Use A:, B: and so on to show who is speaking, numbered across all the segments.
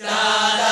A: Er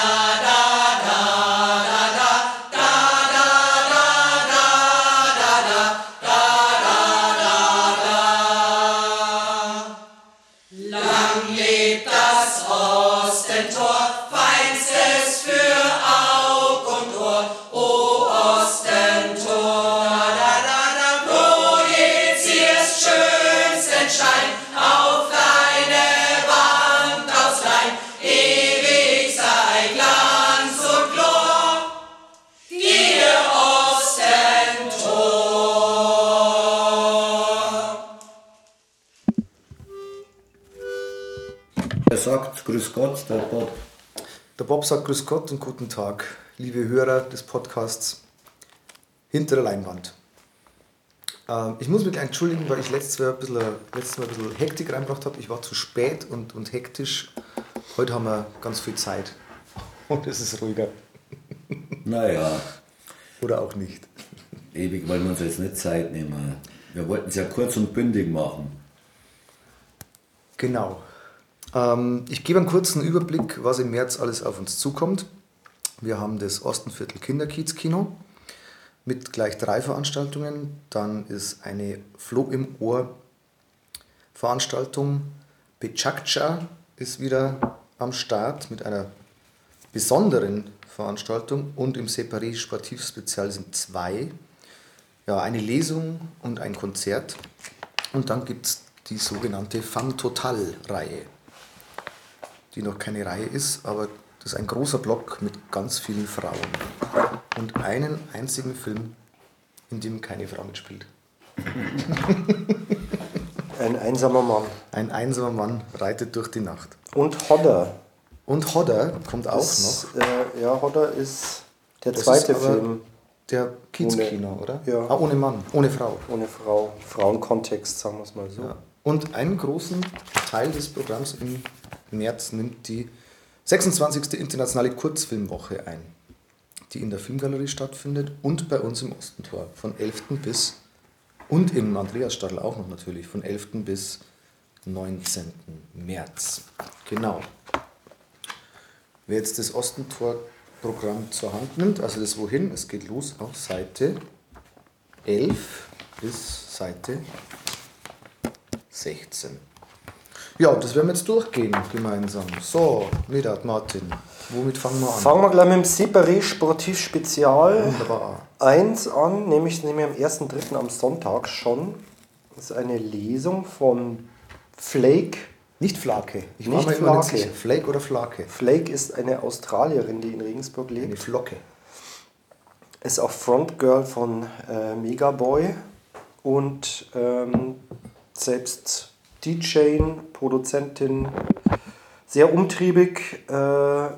A: Grüß Gott, der Bob.
B: Der Bob sagt Grüß Gott und guten Tag, liebe Hörer des Podcasts Hinter der Leinwand. Ähm, ich muss mich entschuldigen, weil ich letztes Mal ein bisschen, letztes Mal ein bisschen Hektik reingebracht habe. Ich war zu spät und, und hektisch. Heute haben wir ganz viel Zeit und es ist ruhiger.
A: Naja,
B: Oder auch nicht.
A: ewig wollen wir uns jetzt nicht Zeit nehmen. Wir wollten es ja kurz und bündig machen.
B: Genau. Ähm, ich gebe einen kurzen Überblick, was im März alles auf uns zukommt. Wir haben das Ostenviertel Kinderkiez-Kino mit gleich drei Veranstaltungen. Dann ist eine Floh im Ohr Veranstaltung. Bechakcha ist wieder am Start mit einer besonderen Veranstaltung und im Separé Sportiv Spezial sind zwei. Ja, eine Lesung und ein Konzert. Und dann gibt es die sogenannte Fun Total-Reihe, die noch keine Reihe ist, aber das ist ein großer Block mit ganz vielen Frauen. Und einen einzigen Film, in dem keine Frau mitspielt.
C: Ein einsamer Mann.
B: Ein einsamer Mann reitet durch die Nacht.
C: Und Hodder.
B: Und Hodder kommt auch noch.
C: Äh, ja, Hodder ist der
B: Das
C: zweite
B: ist
C: Film
B: Der Kiezkino, oder?
C: ja.
B: Ah, ohne Mann, ohne Frau.
C: ohne Frau. Frauenkontext, sagen wir es mal so.
B: Ja. Und einen großen Teil des Programms im März nimmt die 26. Internationale Kurzfilmwoche ein, die in der Filmgalerie stattfindet und bei uns im Ostentor von 11. bis und im Andreasstadl auch noch natürlich von 11. bis 19. März. Genau. Wer jetzt das Ostentor-Programm zur Hand nimmt, also das Wohin, es geht los auf Seite 11 bis Seite 16. Ja, das werden wir jetzt durchgehen gemeinsam. So, Midat, Martin, womit fangen wir an?
C: Fangen wir gleich mit dem Separé Sportiv Spezial
B: Wunderbar.
C: 1 an, nämlich, nämlich am 1.3. am Sonntag schon. Das ist eine Lesung von Flake.
B: Nicht Flake. Ich
C: Nicht
B: war mir immer nicht
C: Flake.
B: sicher. Flake oder Flake?
C: Flake ist eine Australierin, die in Regensburg
B: Eine
C: lebt.
B: Flocke.
C: Ist auch Frontgirl von äh, Megaboy und ähm, selbst DJ, Produzentin, sehr umtriebig, äh,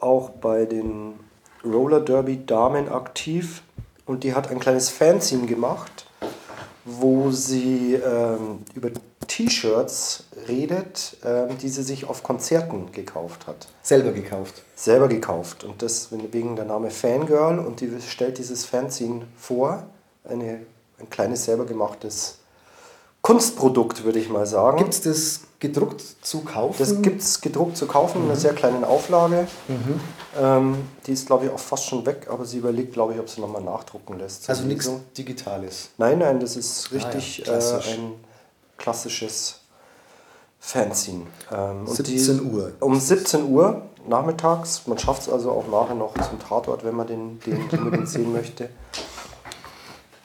C: auch bei den Roller Derby Damen aktiv. Und die hat ein kleines Fanzine gemacht, wo sie ähm, über T-Shirts redet, ähm, die sie sich auf Konzerten gekauft hat.
B: Selber gekauft.
C: selber gekauft. Und das wegen der Name Fangirl. Und die stellt dieses Fanzine vor, eine, ein kleines selber gemachtes Kunstprodukt, würde ich mal sagen.
B: Gibt es das gedruckt zu kaufen?
C: das gibt es gedruckt zu kaufen in einer sehr kleinen Auflage. Ähm, die ist, glaube ich, auch fast schon weg, aber sie überlegt, glaube ich, ob sie nochmal nachdrucken lässt.
B: also nichts. Digitales.
C: Nein, nein, das ist richtig
B: ja, klassisch.
C: Äh, ein klassisches Fanzine. Ähm, und
B: 17 Uhr.
C: Um 17 Uhr nachmittags. Man schafft es also auch nachher noch zum Tatort, wenn man den, den unbedingt sehen möchte.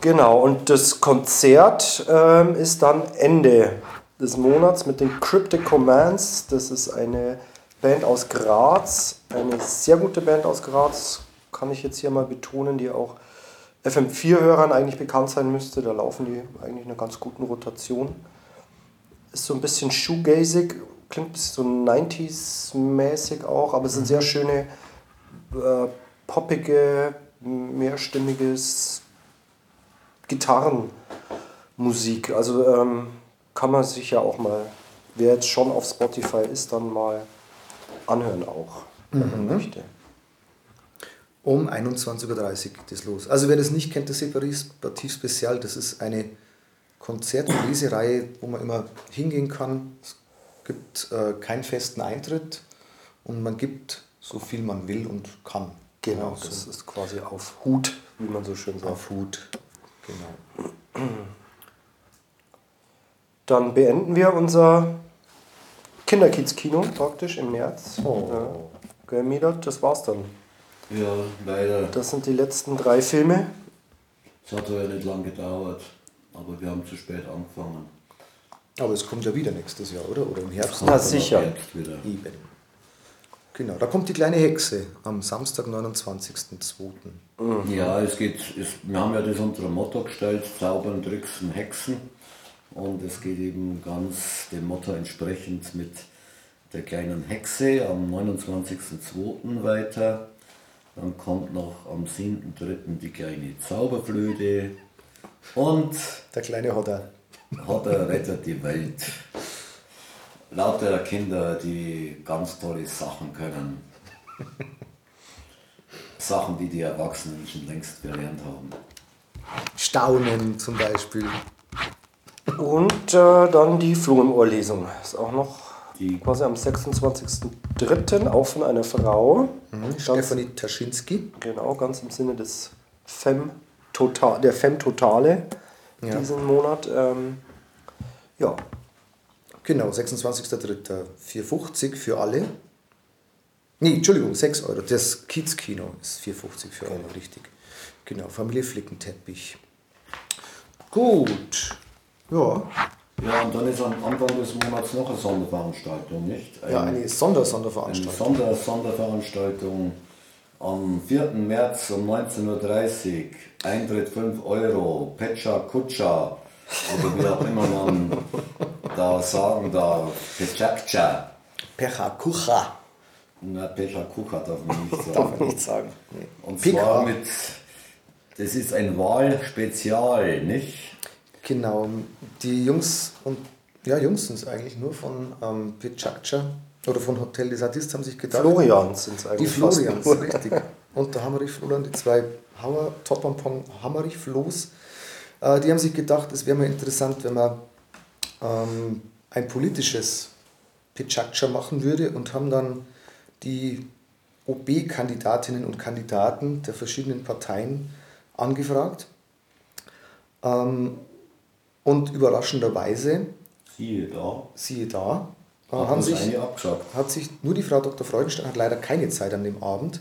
C: Genau, und das Konzert ähm, ist dann Ende des Monats mit den Cryptic Commands. Das ist eine Band aus Graz, eine sehr gute Band aus Graz, kann ich jetzt hier mal betonen, die auch FM4-Hörern eigentlich bekannt sein müsste. Da laufen die eigentlich in einer ganz guten Rotation. Ist so ein bisschen shoegazig, klingt ein bisschen so 90s-mäßig auch, aber es ist ein sehr schöne, äh, poppige, mehrstimmiges Gitarrenmusik. Also ähm, kann man sich ja auch mal, wer jetzt schon auf Spotify ist, dann mal anhören auch, wenn man möchte.
B: Um 21.30 Uhr geht es los. Also wer das nicht kennt, das Separativ Spezial, das ist eine Konzert- und Lesereihe, wo man immer hingehen kann. Es gibt äh, keinen festen Eintritt und man gibt so viel man will und kann.
C: Genau,
B: Ja, so
C: das ist quasi auf Hut, wie man so schön sagt.
B: auf Hut. Genau.
C: Dann beenden wir unser Kinderkids-Kino praktisch im März.
B: Oh.
C: Ja. Gell, Midat? Das war's dann.
A: Ja, leider.
C: Das sind die letzten drei Filme.
A: Es hat ja nicht lange gedauert, aber wir haben zu spät angefangen.
B: Aber es kommt ja wieder nächstes Jahr, oder? Oder im Herbst?
C: Na, sicher.
A: Herbst wieder.
B: Eben. Genau, da kommt die kleine Hexe am Samstag, 29.02.
A: Ja, es geht, es, wir haben ja das unter Motto gestellt, Zaubern, Tricksen, Hexen. Und es geht eben ganz dem Motto entsprechend mit der kleinen Hexe am 29.02. weiter. Dann kommt noch am 7.03. die kleine Zauberflöte. Und
B: Der kleine Hodder.
A: Hodder rettet die Welt. Lauter Kinder, die ganz tolle Sachen können. Sachen, die die Erwachsenen schon längst gelernt haben.
B: Staunen zum Beispiel.
C: Und äh, dann die Floh im Ohr-Lesung. Ist auch noch
A: Die
C: quasi am 26.03. auch von einer Frau. Ganz,
B: Stefanie Taschinski.
C: genau, ganz im Sinne des Fem -Total, der Fem Totale
B: Ja.
C: diesen Monat. Ähm, ja,
B: Genau, 26.03. 4,50 für alle. Nee, Entschuldigung, 6 Euro. Das Kiez-Kino ist 4,50 für alle, richtig. Genau, Familie Flickenteppich. Gut. Ja,
A: Ja, und dann ist am Anfang des Monats noch eine Sonderveranstaltung, nicht?
B: ja eine
A: eine
B: Sonder-Sonderveranstaltung.
A: Sonder Sonderveranstaltung am 4. März um 19.30 Uhr. Eintritt 5 Euro. Pecha Kutscha. Oder wie auch immer man da sagen darf. Pechakcha.
B: Pecha Kucha.
A: Na, Pecha Kucha darf man nicht sagen.
B: Darf man nicht sagen. Nee.
A: Und
B: Pika.
A: zwar mit, das ist ein Wahlspezial, nicht?
B: Genau, die Jungs und ja, Jungs sind es eigentlich nur von ähm, Pichakcha oder von Hotel des Artistes haben sich gedacht.
C: Florians sind es
B: Die
C: eigentlich. fast
B: Florians, richtig. Und der Hammerich Florian, die zwei Hauer Topampong Hammerich Floß, äh, die haben sich gedacht, es wäre mal interessant, wenn man ähm, ein politisches Pichakcha machen würde und haben dann die OB-Kandidatinnen und Kandidaten der verschiedenen Parteien angefragt. Ähm, und überraschenderweise,
A: Siehe da.
B: siehe da, äh,
A: Hat
B: sich hat sich nur die Frau Dr. Freudenstein hat leider keine Zeit an dem Abend,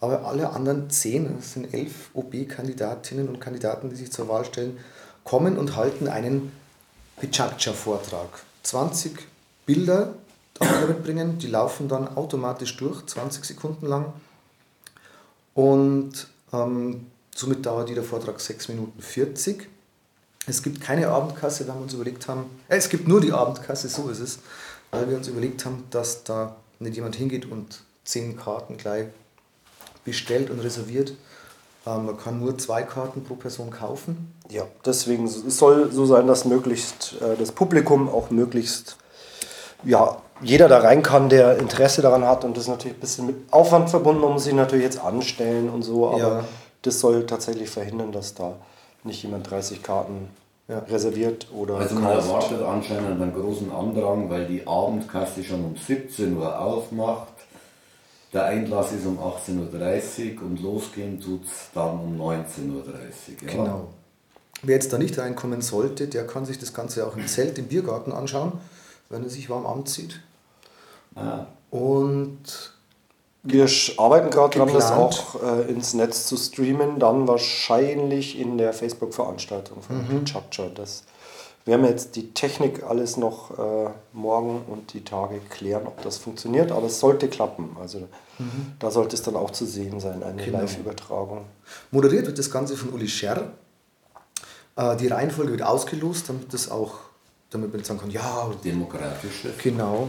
B: aber alle anderen zehn, es sind elf OB-Kandidatinnen und Kandidaten, die sich zur Wahl stellen, kommen und halten einen Pichakcha-Vortrag. 20 Bilder darf man mitbringen, die laufen dann automatisch durch, 20 Sekunden lang. Und ähm, somit dauert jeder Vortrag 6 Minuten 40. Es gibt keine Abendkasse, weil wir uns überlegt haben, äh, es gibt nur die Abendkasse, so ist es, weil wir uns überlegt haben, dass da nicht jemand hingeht und 10 Karten gleich bestellt und reserviert. Ähm, man kann nur zwei Karten pro Person kaufen.
C: Ja, deswegen es soll so sein, dass möglichst äh, das Publikum auch möglichst ja, jeder da rein kann, der Interesse daran hat und das ist natürlich ein bisschen mit Aufwand verbunden, man muss sich natürlich jetzt anstellen und so, aber
B: Ja.
C: das soll tatsächlich verhindern, dass da nicht jemand 30 Karten
B: Ja.
C: reserviert oder
A: Also man
C: kauft.
A: erwartet anscheinend einen großen Andrang, weil die Abendkasse schon um 17 Uhr aufmacht. Der Einlass ist um 18.30 Uhr und losgehen tut es dann um 19.30 Uhr. Ja.
B: Genau. Wer jetzt da nicht reinkommen sollte, der kann sich das Ganze auch im Zelt im Biergarten anschauen, wenn er sich warm anzieht.
A: Ah,
B: Und
C: Wir arbeiten gerade dran, das auch äh, ins Netz zu streamen, dann wahrscheinlich in der Facebook-Veranstaltung von
B: Mhm.
C: Chacha. Das werden wir jetzt die Technik alles noch äh, morgen und die Tage klären, ob das funktioniert, aber es sollte klappen. Also da sollte es dann auch zu sehen sein, eine
B: Mhm. Genau.
C: Live-Übertragung.
B: moderiert wird das Ganze von Uli Scherr. Äh, Die Reihenfolge wird ausgelost, damit das auch, damit man sagen kann, ja,
A: demokratische.
B: Genau.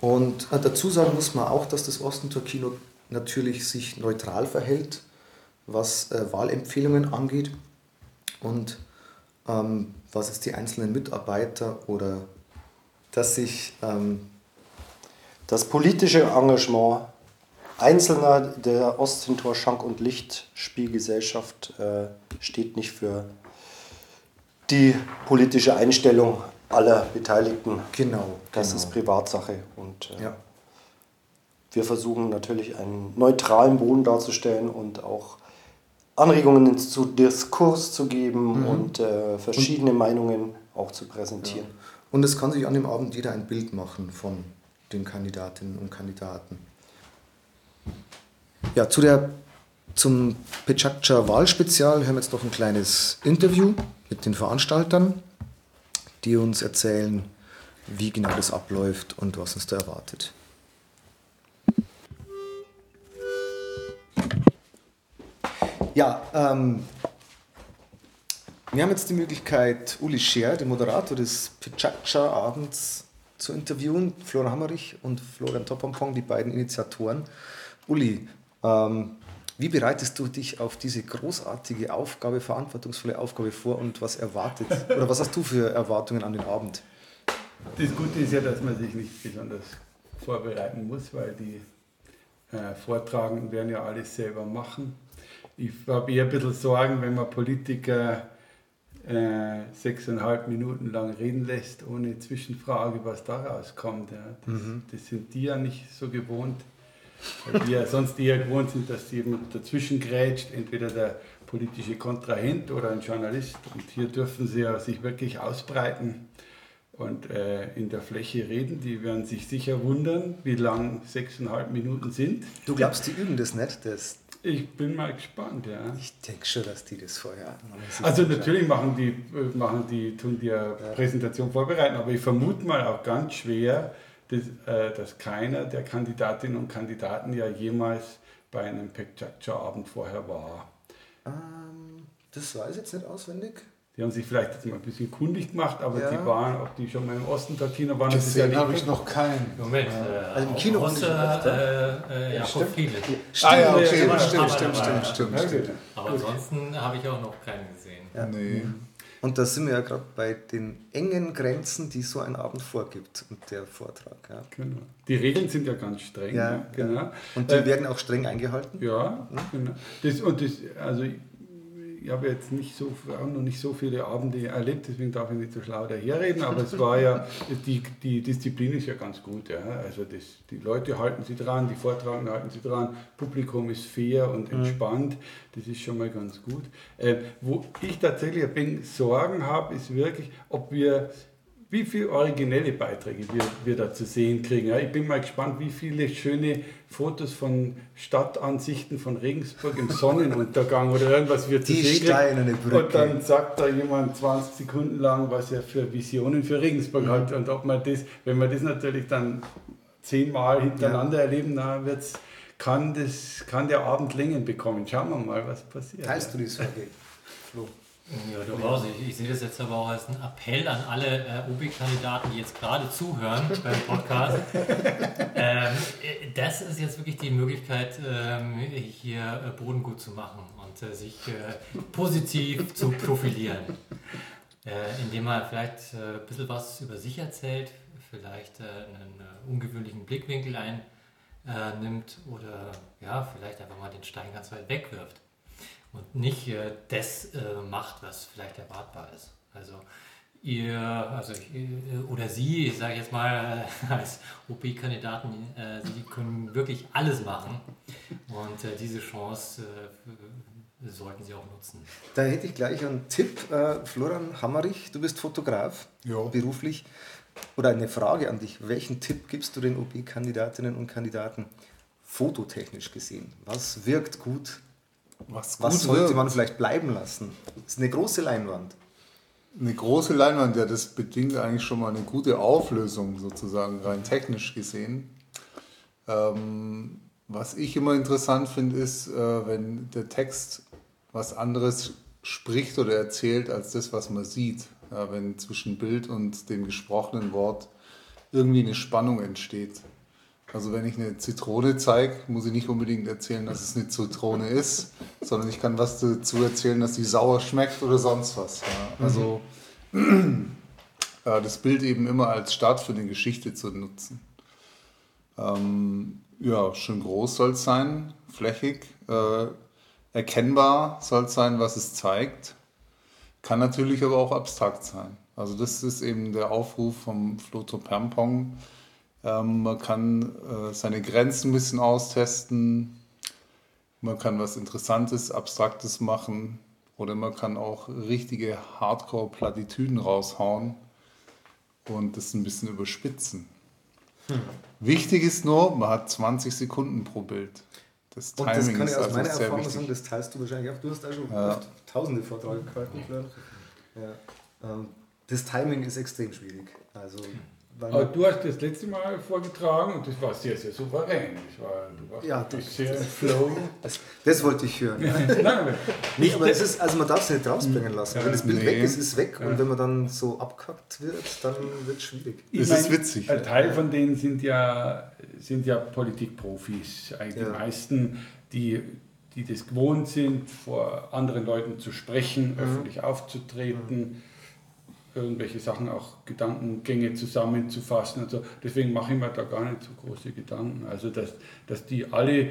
B: Und äh, dazu sagen muss man auch, dass das Ostentor Kino natürlich sich neutral verhält, was äh, Wahlempfehlungen angeht und ähm, was es die einzelnen Mitarbeiter oder dass sich ähm,
C: Das politische Engagement Einzelner der Osthintor Schank- und Lichtspielgesellschaft äh, steht nicht für die politische Einstellung aller Beteiligten.
B: genau,
C: Das
B: genau.
C: ist Privatsache und äh,
B: ja.
C: wir versuchen natürlich einen neutralen Boden darzustellen und auch Anregungen zu Diskurs zu geben mhm. und äh, verschiedene und, Meinungen auch zu präsentieren. Ja.
B: Und es kann sich an dem Abend jeder ein Bild machen von den Kandidatinnen und Kandidaten. Ja, zu der, zum Pechacha Wahlspezial hören wir jetzt noch ein kleines Interview mit den Veranstaltern, die uns erzählen, wie genau das abläuft und was uns da erwartet. Ja, ähm, wir haben jetzt die Möglichkeit, Uli Scher, den Moderator des Pichacha-Abends, zu interviewen. Florian Hammerich und Florian Topompong, die beiden Initiatoren. Uli, ähm, wie bereitest du dich auf diese großartige Aufgabe, verantwortungsvolle Aufgabe vor und was erwartet oder was hast du für Erwartungen an den Abend?
D: Das Gute ist ja, dass man sich nicht besonders vorbereiten muss, weil die äh, Vortragenden werden ja alles selber machen. Ich habe eher ein bisschen Sorgen, wenn man Politiker äh, sechseinhalb Minuten lang reden lässt, ohne Zwischenfrage, was daraus kommt. Ja. Das, mhm. das sind die ja nicht so gewohnt, weil die ja sonst eher gewohnt sind, dass jemand dazwischen grätscht, entweder der politische Kontrahent oder ein Journalist. Und hier dürfen sie ja sich wirklich ausbreiten und äh, in der Fläche reden. Die werden sich sicher wundern, wie lang sechseinhalb Minuten sind.
B: Du glaubst, die üben das nicht, das
D: ich bin mal gespannt, ja.
B: Ich denke schon, dass die das vorher hatten.
D: Also natürlich machen die, äh, machen die, tun die ja. Präsentation vorbereiten, aber ich vermute mal auch ganz schwer, dass, äh, dass keiner der Kandidatinnen und Kandidaten ja jemals bei einem Pekchacha-Abend vorher war.
B: Ähm, das weiß ich jetzt nicht auswendig.
D: Die haben sich vielleicht jetzt mal ein bisschen kundig gemacht, aber ja. die waren, ob die schon mal im Osten der Kino waren,
B: das Gesehen ja habe ich noch keinen.
E: Moment, äh, also im Kino außer, äh, äh, Jakob Friedl.
B: Stimmt, ah, ja, okay, stimmt, stimmt, stimmt, stimmt, stimmt,
E: stimmt, Aber ansonsten habe ich auch noch keinen gesehen.
B: Ja. Nee. Und da sind wir ja gerade bei den engen Grenzen, die so ein Abend vorgibt und der Vortrag. Ja.
D: Genau. Die Regeln sind ja ganz streng.
B: Ja, genau. Und die äh, werden auch streng eingehalten?
D: Ja, mhm. genau. Das, und das, also ich habe jetzt nicht so, auch noch nicht so viele Abende erlebt, deswegen darf ich nicht so schlau daherreden, aber es war ja, die, die Disziplin ist ja ganz gut. Ja. Also das, die Leute halten sich dran, die Vortragenden halten sich dran, Publikum ist fair und mhm. entspannt, das ist schon mal ganz gut. Äh, wo ich tatsächlich ein Sorgen habe, ist wirklich, ob wir wie viele originelle Beiträge wir, wir da zu sehen kriegen. Ja, ich bin mal gespannt, wie viele schöne Fotos von Stadtansichten von Regensburg im Sonnenuntergang oder irgendwas wir zu
B: Die sehen kriegen. Brücke.
D: Und dann sagt da jemand 20 Sekunden lang, was er für Visionen für Regensburg mhm. hat. Und ob man das, wenn wir das natürlich dann zehnmal hintereinander ja. erleben, dann wird's, kann, das, kann der Abend Längen bekommen. Schauen wir mal, was passiert.
B: Teilst du die Sorge,
E: Flo? Ja, durchaus. Ich, ich sehe das jetzt aber auch als einen Appell an alle äh, OB-Kandidaten, die jetzt gerade zuhören beim Podcast. ähm, das ist jetzt wirklich die Möglichkeit, ähm, hier äh, Boden gut zu machen und äh, sich äh, positiv zu profilieren. Äh, indem man vielleicht äh, ein bisschen was über sich erzählt, vielleicht einen ungewöhnlichen Blickwinkel einnimmt oder ja, vielleicht einfach mal den Stein ganz weit wegwirft und nicht äh, das äh, macht, was vielleicht erwartbar ist. Also ihr, also ich, äh, oder Sie, ich sage jetzt mal als OP-Kandidaten, äh, Sie können wirklich alles machen und äh, diese Chance äh, sollten Sie auch nutzen.
B: Da hätte ich gleich einen Tipp, Florian Hammerich, du bist Fotograf ja. beruflich oder eine Frage an dich. Welchen Tipp gibst du den OP-Kandidatinnen und Kandidaten fototechnisch gesehen? Was wirkt gut was, was sollte wird. man vielleicht bleiben lassen? Das ist eine große Leinwand.
F: Eine große Leinwand, ja, das bedingt eigentlich schon mal eine gute Auflösung, sozusagen, rein technisch gesehen. Ähm, was ich immer interessant finde, ist, äh, wenn der Text was anderes spricht oder erzählt als das, was man sieht. Ja, wenn zwischen Bild und dem gesprochenen Wort irgendwie eine Spannung entsteht. Also wenn ich eine Zitrone zeige, muss ich nicht unbedingt erzählen, dass es eine Zitrone ist, sondern ich kann was dazu erzählen, dass die sauer schmeckt oder sonst was. Ja. Also mhm. das Bild eben immer als Start für eine Geschichte zu nutzen. Ähm, ja, schön groß soll es sein, flächig, äh, erkennbar soll es sein, was es zeigt. Kann natürlich aber auch abstrakt sein. Also das ist eben der Aufruf vom Floto Permpong Ähm, man kann äh, seine Grenzen ein bisschen austesten. Man kann was Interessantes, Abstraktes machen. Oder man kann auch richtige Hardcore-Plattitüden raushauen und das ein bisschen überspitzen. Hm. Wichtig ist nur, man hat 20 Sekunden pro Bild.
B: Das Timing und das kann ich aus also meiner Erfahrung wichtig. sagen, das teilst du wahrscheinlich auch. Du hast auch schon ja. tausende Vorträge gehalten, ja. Ähm, das Timing ist extrem schwierig. Also
D: aber du hast das letzte Mal vorgetragen und das war sehr, sehr souverän. Das war, du warst
B: ja, das, sehr das, flow. Das, das, wollte ich hören. Nein,
D: nicht,
B: aber es ist, also man darf es nicht rausbringen lassen. Ja, wenn das Bild nee. weg ist, ist weg. Ja. Und wenn man dann so abkackt wird, dann wird es schwierig.
D: das ist witzig. Ein Teil von denen sind ja, sind ja Politikprofis. Eigentlich die meisten, die, die das gewohnt sind, vor anderen Leuten zu sprechen, mhm. öffentlich aufzutreten. Mhm irgendwelche Sachen, auch Gedankengänge zusammenzufassen. Also deswegen mache ich mir da gar nicht so große Gedanken. Also dass, dass die alle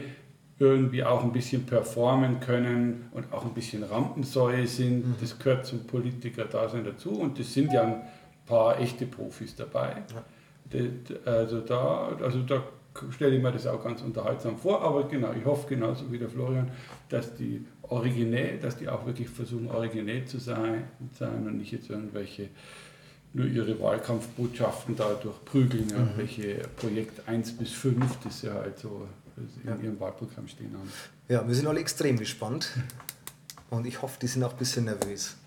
D: irgendwie auch ein bisschen performen können und auch ein bisschen Rampensäue sind, mhm. das gehört zum Politiker-Dasein dazu und das sind ja ein paar echte Profis dabei. Ja. Also da, also da stelle ich mir das auch ganz unterhaltsam vor, aber genau, ich hoffe genauso wie der Florian, dass die originell, dass die auch wirklich versuchen, originell zu sein, sein und nicht jetzt irgendwelche nur ihre Wahlkampfbotschaften dadurch prügeln, mhm. welche Projekt 1 bis 5, das ja halt so in ihrem Wahlprogramm stehen haben.
B: Ja, wir sind alle extrem gespannt und ich hoffe, die sind auch ein bisschen nervös.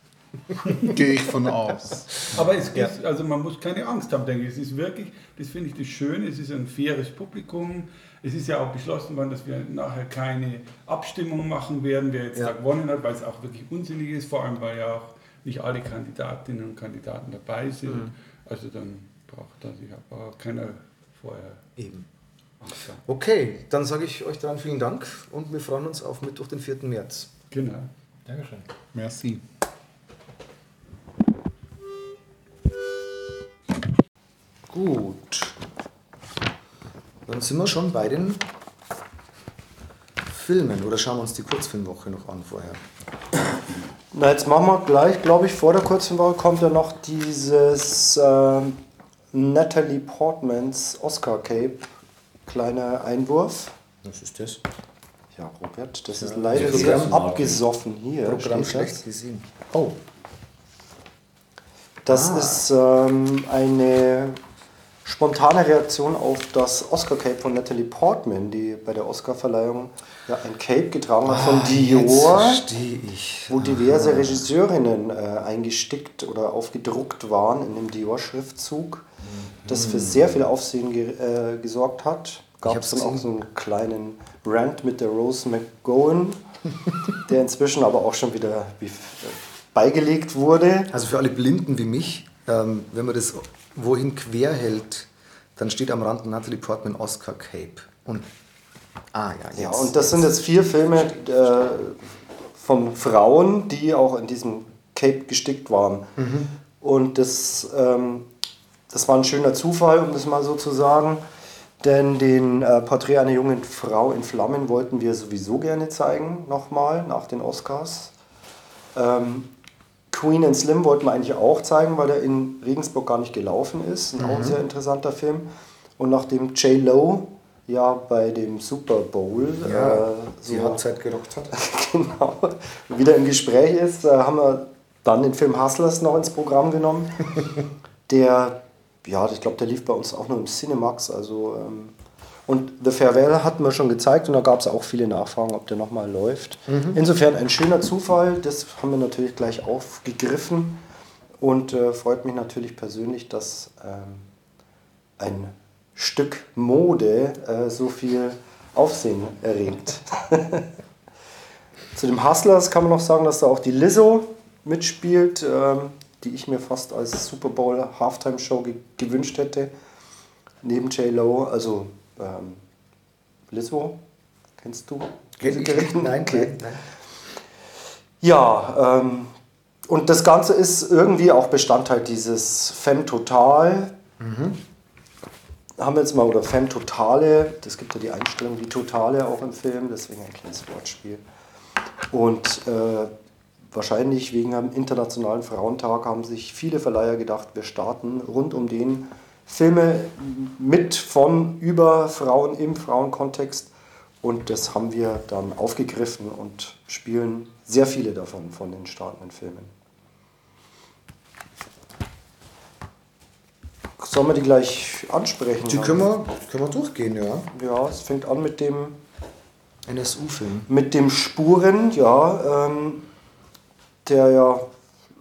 F: Gehe ich von aus.
D: Aber es gibt, ja. also man muss keine Angst haben, denke ich. Es ist wirklich, das finde ich das Schöne, es ist ein faires Publikum. Es ist ja auch beschlossen worden, dass wir nachher keine Abstimmung machen werden, wer jetzt ja. da gewonnen hat, weil es auch wirklich unsinnig ist, vor allem weil ja auch nicht alle Kandidatinnen und Kandidaten dabei sind. Mhm. Also dann braucht da sich aber keiner vorher.
B: Eben. Okay, dann sage ich euch dann vielen Dank und wir freuen uns auf Mittwoch, den 4. März.
D: Genau.
E: Dankeschön.
F: Merci.
B: Gut. Dann sind wir schon bei den Filmen oder schauen wir uns die Kurzfilmwoche noch an vorher?
C: Na, jetzt machen wir gleich, glaube ich, vor der Kurzfilmwoche kommt ja noch dieses äh, Natalie Portmans Oscar Cape. Kleiner Einwurf.
B: Was ist das?
C: Ja, Robert, das ja, ist leider sehr abgesoffen hier.
B: Programm schlecht gesehen. Oh.
C: Das ah. ist ähm, eine spontane Reaktion auf das Oscar-Cape von Natalie Portman, die bei der Oscar-Verleihung ja ein Cape getragen hat von ah, Dior, wo diverse Aha. Regisseurinnen äh, eingestickt oder aufgedruckt waren in dem Dior-Schriftzug, das für sehr viel Aufsehen ge äh, gesorgt hat. Gab es dann auch so einen kleinen Rant mit der Rose McGowan, der inzwischen aber auch schon wieder äh, beigelegt wurde.
B: Also für alle Blinden wie mich, ähm, wenn man das wohin quer hält, dann steht am Rand Natalie Portman Oscar Cape. Und,
C: ah ja, jetzt. Ja, und das sind jetzt vier Filme äh, von Frauen, die auch in diesem Cape gestickt waren. Mhm. Und das, ähm, das war ein schöner Zufall, um das mal so zu sagen. Denn den äh, Porträt einer jungen Frau in Flammen wollten wir sowieso gerne zeigen, nochmal nach den Oscars. Ähm, Queen and Slim wollten wir eigentlich auch zeigen, weil er in Regensburg gar nicht gelaufen ist. Mhm. Auch ein mhm. sehr interessanter Film. Und nachdem J. Lo ja bei dem Super Bowl
B: ja, äh, so die Hochzeit gerockt hat,
C: genau, wieder im Gespräch ist, äh, haben wir dann den Film Hustlers noch ins Programm genommen. der, ja, ich glaube, der lief bei uns auch nur im Cinemax. Also ähm, und The Farewell hatten wir schon gezeigt und da gab es auch viele Nachfragen, ob der nochmal läuft. Mhm. Insofern ein schöner Zufall, das haben wir natürlich gleich aufgegriffen und äh, freut mich natürlich persönlich, dass ähm, ein Stück Mode äh, so viel Aufsehen erregt. Zu dem Hustlers kann man noch sagen, dass da auch die Lizzo mitspielt, ähm, die ich mir fast als Super Bowl Halftime Show ge gewünscht hätte. Neben J. Lo, also ähm, Lizzo, kennst du
B: diese Gerichte? Nein, okay. nein.
C: Ja, ähm, und das Ganze ist irgendwie auch Bestandteil dieses Femme Total. Mhm. Haben wir jetzt mal, oder Femme Totale, das gibt ja die Einstellung, die Totale auch im Film, deswegen ein kleines Wortspiel. Und äh, wahrscheinlich wegen einem Internationalen Frauentag haben sich viele Verleiher gedacht, wir starten rund um den Filme mit, von, über Frauen im Frauenkontext. Und das haben wir dann aufgegriffen und spielen sehr viele davon, von den startenden Filmen. Sollen wir die gleich ansprechen?
B: Die können wir, können wir durchgehen, ja.
C: Ja, es fängt an mit dem
B: NSU-Film.
C: mit dem Spuren, ja, ähm, der ja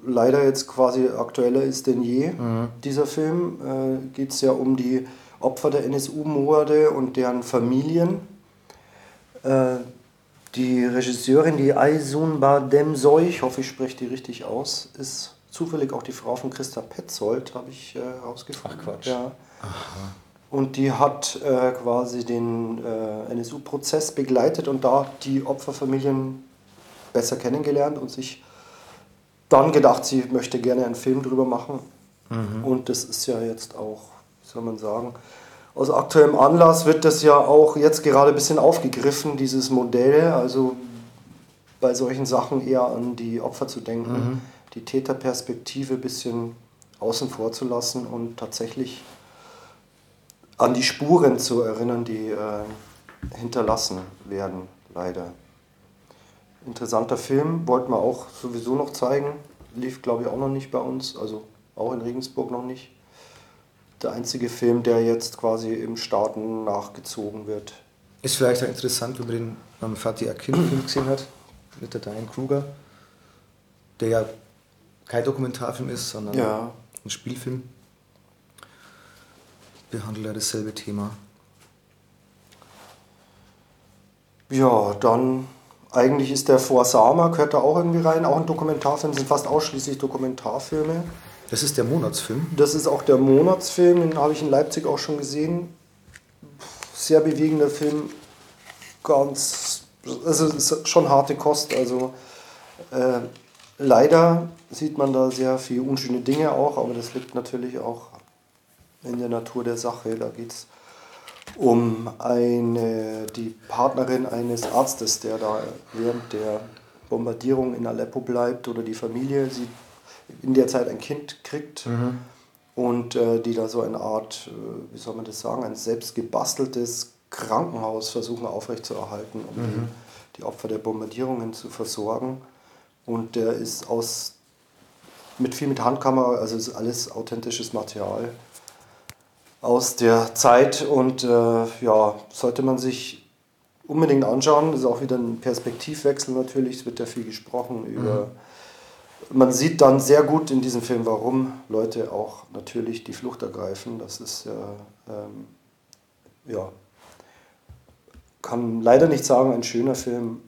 C: leider jetzt quasi aktueller ist denn je, dieser Film. Äh, Geht es ja um die Opfer der NSU-Morde und deren Familien. Äh, die Regisseurin, die Aysun Bademsoy, ich hoffe, ich spreche die richtig aus, ist zufällig auch die Frau von Christa Petzold, habe ich äh, herausgefunden.
B: Ach, Quatsch.
C: Ja. Und die hat äh, quasi den äh, NSU-Prozess begleitet und da die Opferfamilien besser kennengelernt und sich dann gedacht, sie möchte gerne einen Film drüber machen. Und das ist ja jetzt auch, wie soll man sagen, aus aktuellem Anlass wird das ja auch jetzt gerade ein bisschen aufgegriffen, dieses Modell. Also bei solchen Sachen eher an die Opfer zu denken, die Täterperspektive ein bisschen außen vor zu lassen und tatsächlich an die Spuren zu erinnern, die äh, hinterlassen werden, leider. Interessanter Film, wollten wir auch sowieso noch zeigen. Lief, glaube ich, auch noch nicht bei uns, also auch in Regensburg noch nicht. Der einzige Film, der jetzt quasi im Starten nachgezogen wird.
B: Ist vielleicht auch interessant, wenn man den ähm, Fatih Akin-Film gesehen hat, mit der Diane Kruger, der ja kein Dokumentarfilm ist, sondern
C: Ja.
B: ein Spielfilm. Behandelt ja dasselbe Thema.
C: Ja, dann eigentlich ist der Forsama, gehört da auch irgendwie rein, auch ein Dokumentarfilm, sind fast ausschließlich Dokumentarfilme.
B: Das ist der Monatsfilm.
C: Das ist auch der Monatsfilm, den habe ich in Leipzig auch schon gesehen. Sehr bewegender Film, ganz, also es ist schon harte Kost. Also äh, leider sieht man da sehr viele unschöne Dinge auch, aber das liegt natürlich auch in der Natur der Sache. Da geht es um eine, die Partnerin eines Arztes, der da während der Bombardierung in Aleppo bleibt oder die Familie, sie in der Zeit ein Kind kriegt und äh, die da so eine Art, äh, wie soll man das sagen, ein selbst gebasteltes Krankenhaus versuchen aufrechtzuerhalten, um die, die Opfer der Bombardierungen zu versorgen. Und der ist aus mit viel mit Handkamera, also ist alles authentisches Material aus der Zeit und äh, ja, sollte man sich unbedingt anschauen. Das ist auch wieder ein Perspektivwechsel natürlich, es wird ja viel gesprochen über. Man sieht dann sehr gut in diesem Film, warum Leute auch natürlich die Flucht ergreifen. Das ist ja, ähm, ja, kann leider nicht sagen, ein schöner Film.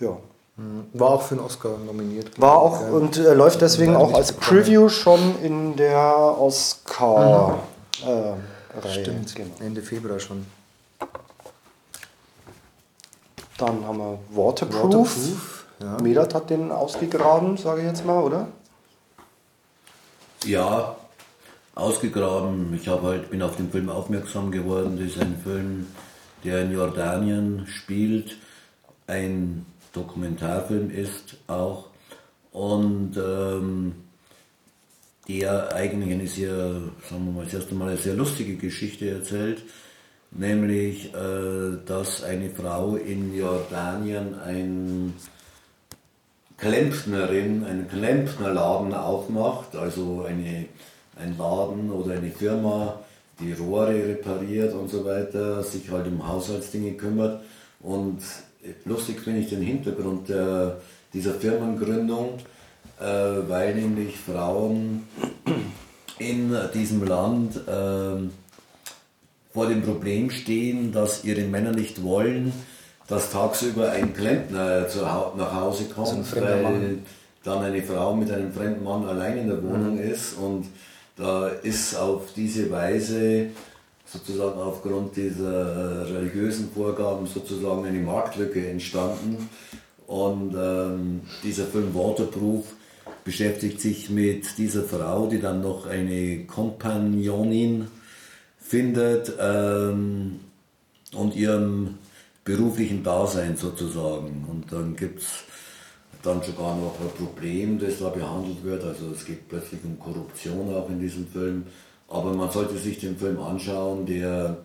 C: Ja,
B: War auch für einen Oscar nominiert.
C: war auch
B: Ja.
C: und äh, läuft deswegen auch als
B: bekommen.
C: Preview schon in der Oscar-Reihe.
B: Stimmt,
C: Genau.
B: Ende Februar schon.
C: Dann haben wir Waterproof.
B: Waterproof, ja.
C: Medat hat den ausgegraben, sage ich jetzt mal, oder?
A: Ja, ausgegraben. Ich habe halt, bin auf den Film aufmerksam geworden. Das ist ein Film, der in Jordanien spielt, ein Dokumentarfilm ist auch und ähm, der eigentlich eine sehr, sagen wir mal, das erste Mal eine sehr lustige Geschichte erzählt, nämlich, äh, dass eine Frau in Jordanien ein Klempnerin, einen Klempnerladen aufmacht, also eine, ein Laden oder eine Firma, die Rohre repariert und so weiter, sich halt um Haushaltsdinge kümmert. Und lustig finde ich den Hintergrund der, dieser Firmengründung, äh, weil nämlich Frauen in diesem Land ähm, vor dem Problem stehen, dass ihre Männer nicht wollen, dass tagsüber ein Klempner zu nach Hause kommt,
B: fremder
A: weil dann eine Frau mit einem fremden Mann allein in der Wohnung ist. Und da ist auf diese Weise sozusagen aufgrund dieser religiösen Vorgaben sozusagen eine Marktlücke entstanden und ähm, dieser Film Waterproof beschäftigt sich mit dieser Frau, die dann noch eine Kompagnonin findet ähm, und ihrem beruflichen Dasein sozusagen. Und dann gibt es dann sogar noch ein Problem, das da behandelt wird. Also es geht plötzlich um Korruption auch in diesem Film. Aber man sollte sich den Film anschauen, der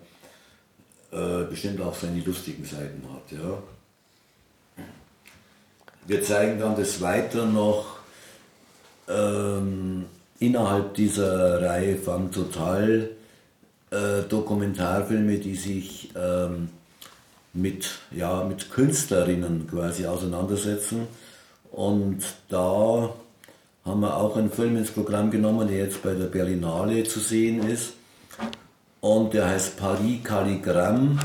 A: äh, bestimmt auch seine lustigen Seiten hat. Ja. Wir zeigen dann des Weiteren noch ähm, innerhalb dieser Reihe von Total äh, Dokumentarfilme, die sich ähm, mit, ja, mit Künstlerinnen quasi auseinandersetzen. Und da haben wir auch einen Film ins Programm genommen, der jetzt bei der Berlinale zu sehen ist. Und der heißt Paris Calligramm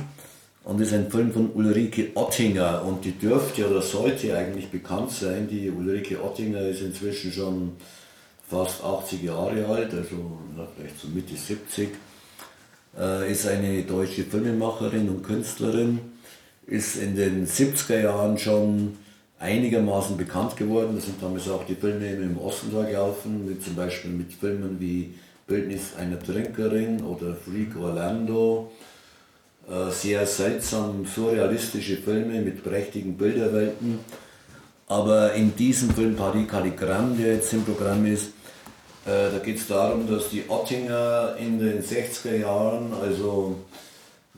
A: und ist ein Film von Ulrike Ottinger. Und die dürfte oder sollte eigentlich bekannt sein. Die Ulrike Ottinger ist inzwischen schon fast 80 Jahre alt, also vielleicht so Mitte 70. Äh, ist eine deutsche Filmemacherin und Künstlerin. Ist in den 70er Jahren schon einigermaßen bekannt geworden. Da sind damals auch die Filme im Osten da gelaufen, mit zum Beispiel mit Filmen wie Bildnis einer Trinkerin oder Freak Orlando. Äh, sehr seltsam surrealistische Filme mit prächtigen Bilderwelten. Aber in diesem Film Paris Calligramm, der jetzt im Programm ist, äh, da geht es darum, dass die Ottinger in den 60er Jahren, also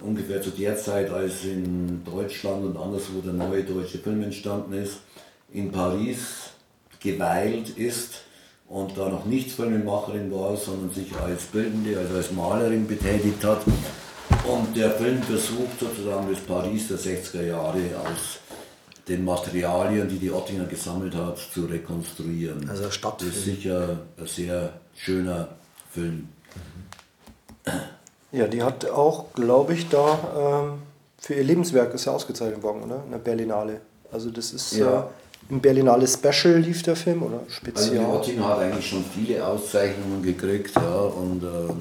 A: ungefähr zu der Zeit, als in Deutschland und anderswo der neue deutsche Film entstanden ist, in Paris geweilt ist und da noch nicht Filmemacherin war, sondern sich als Bildende, also als Malerin betätigt hat. Und der Film versucht sozusagen das Paris der 60er Jahre aus den Materialien, die die Ottinger gesammelt hat, zu rekonstruieren.
B: Also Stadtfilm.
A: Das ist sicher ein sehr schöner Film.
C: Ja, die hat auch, glaube ich, da ähm, für ihr Lebenswerk ist ja ausgezeichnet worden, oder? In der Berlinale. Also das ist
A: Ja.
C: äh, im Berlinale Special lief der Film oder
A: Also die
C: Spezial.
A: Ottinger hat eigentlich schon viele Auszeichnungen gekriegt, ja, und äh,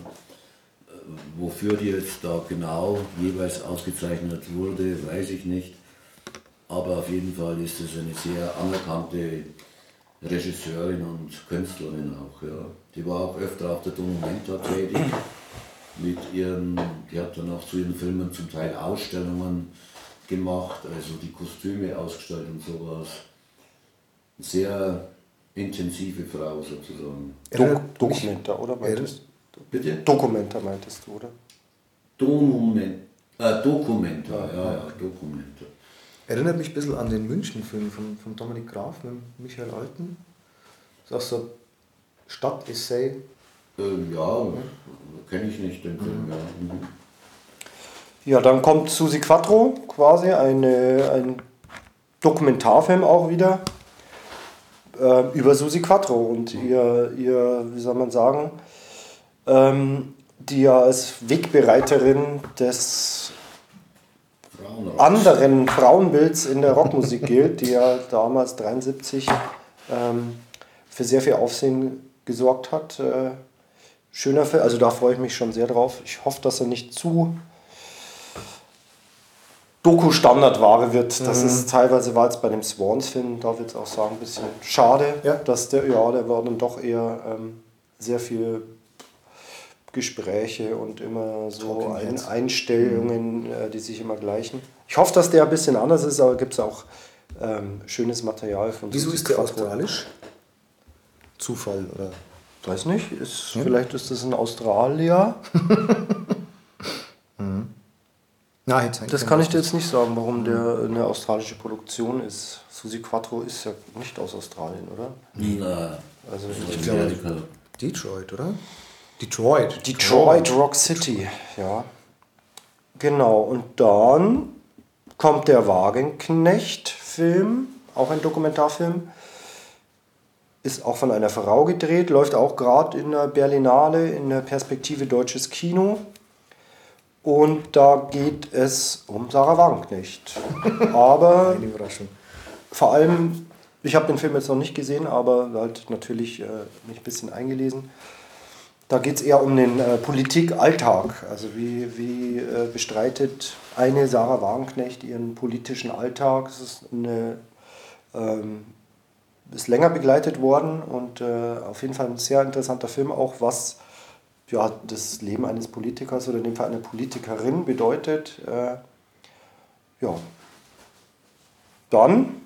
A: wofür die jetzt da genau jeweils ausgezeichnet wurde, weiß ich nicht. Aber auf jeden Fall ist es eine sehr anerkannte Regisseurin und Künstlerin auch. Ja. Die war auch öfter auf der Documenta tätig. Mit ihren, die hat dann auch zu ihren Filmen zum Teil Ausstellungen gemacht, also die Kostüme ausgestellt und sowas. Sehr intensive Frau sozusagen.
C: Dok Dokumenta, oder? Meintest,
A: Bitte?
C: Dokumenta meintest du, oder?
A: Dokument, äh, Dokumenta, ja, ja, Dokumenta.
B: Erinnert mich ein bisschen an den München-Film von, von Dominik Graf mit Michael Alten. Das ist auch so ein Stadtessay.
A: Ähm, ja, kenne ich nicht den Film. Ja. Mhm.
C: Ja, dann kommt Susi Quattro, quasi eine, ein Dokumentarfilm auch wieder äh, über Susi Quattro und ihr, ihr, wie soll man sagen, ähm, die ja als Wegbereiterin des anderen Frauenbilds in der Rockmusik gilt, die ja damals 73 ähm, für sehr viel Aufsehen gesorgt hat. Äh, schöner Film, also da freue ich mich schon sehr drauf. Ich hoffe, dass er nicht zu Doku-Standardware wird. Das ist teilweise war jetzt bei dem Swans-Film, da wird es auch sagen, ein bisschen schade,
B: Ja.
C: dass der, ja, der war dann doch eher ähm, sehr viel Gespräche und immer so ein. Einstellungen, äh, die sich immer gleichen. Ich hoffe, dass der ein bisschen anders ist, aber gibt es auch ähm, schönes Material von
B: Wieso ist der australisch? Zufall, oder?
C: Weiß nicht, ist, vielleicht ist das in Australien.
B: Na, jetzt
C: Das kann ich dir jetzt nicht sagen, warum der eine australische Produktion ist. Susi Quattro ist ja nicht aus Australien, oder?
A: Na,
C: Also
A: in Amerika.
B: Detroit, oder? Detroit.
C: Detroit Rock City, ja. Genau, und dann kommt der Wagenknecht-Film, auch ein Dokumentarfilm. Ist auch von einer Frau gedreht, läuft auch gerade in der Berlinale in der Perspektive Deutsches Kino. Und da geht es um Sarah Wagenknecht. Aber vor allem, ich habe den Film jetzt noch nicht gesehen, aber halt natürlich äh, mich ein bisschen eingelesen. Da geht es eher um den äh, Politikalltag. Also wie, wie äh, bestreitet eine Sarah Wagenknecht ihren politischen Alltag. Es ist, eine, ähm, ist länger begleitet worden und äh, auf jeden Fall ein sehr interessanter Film, auch was ja, das Leben eines Politikers oder in dem Fall einer Politikerin bedeutet. Äh, ja. Dann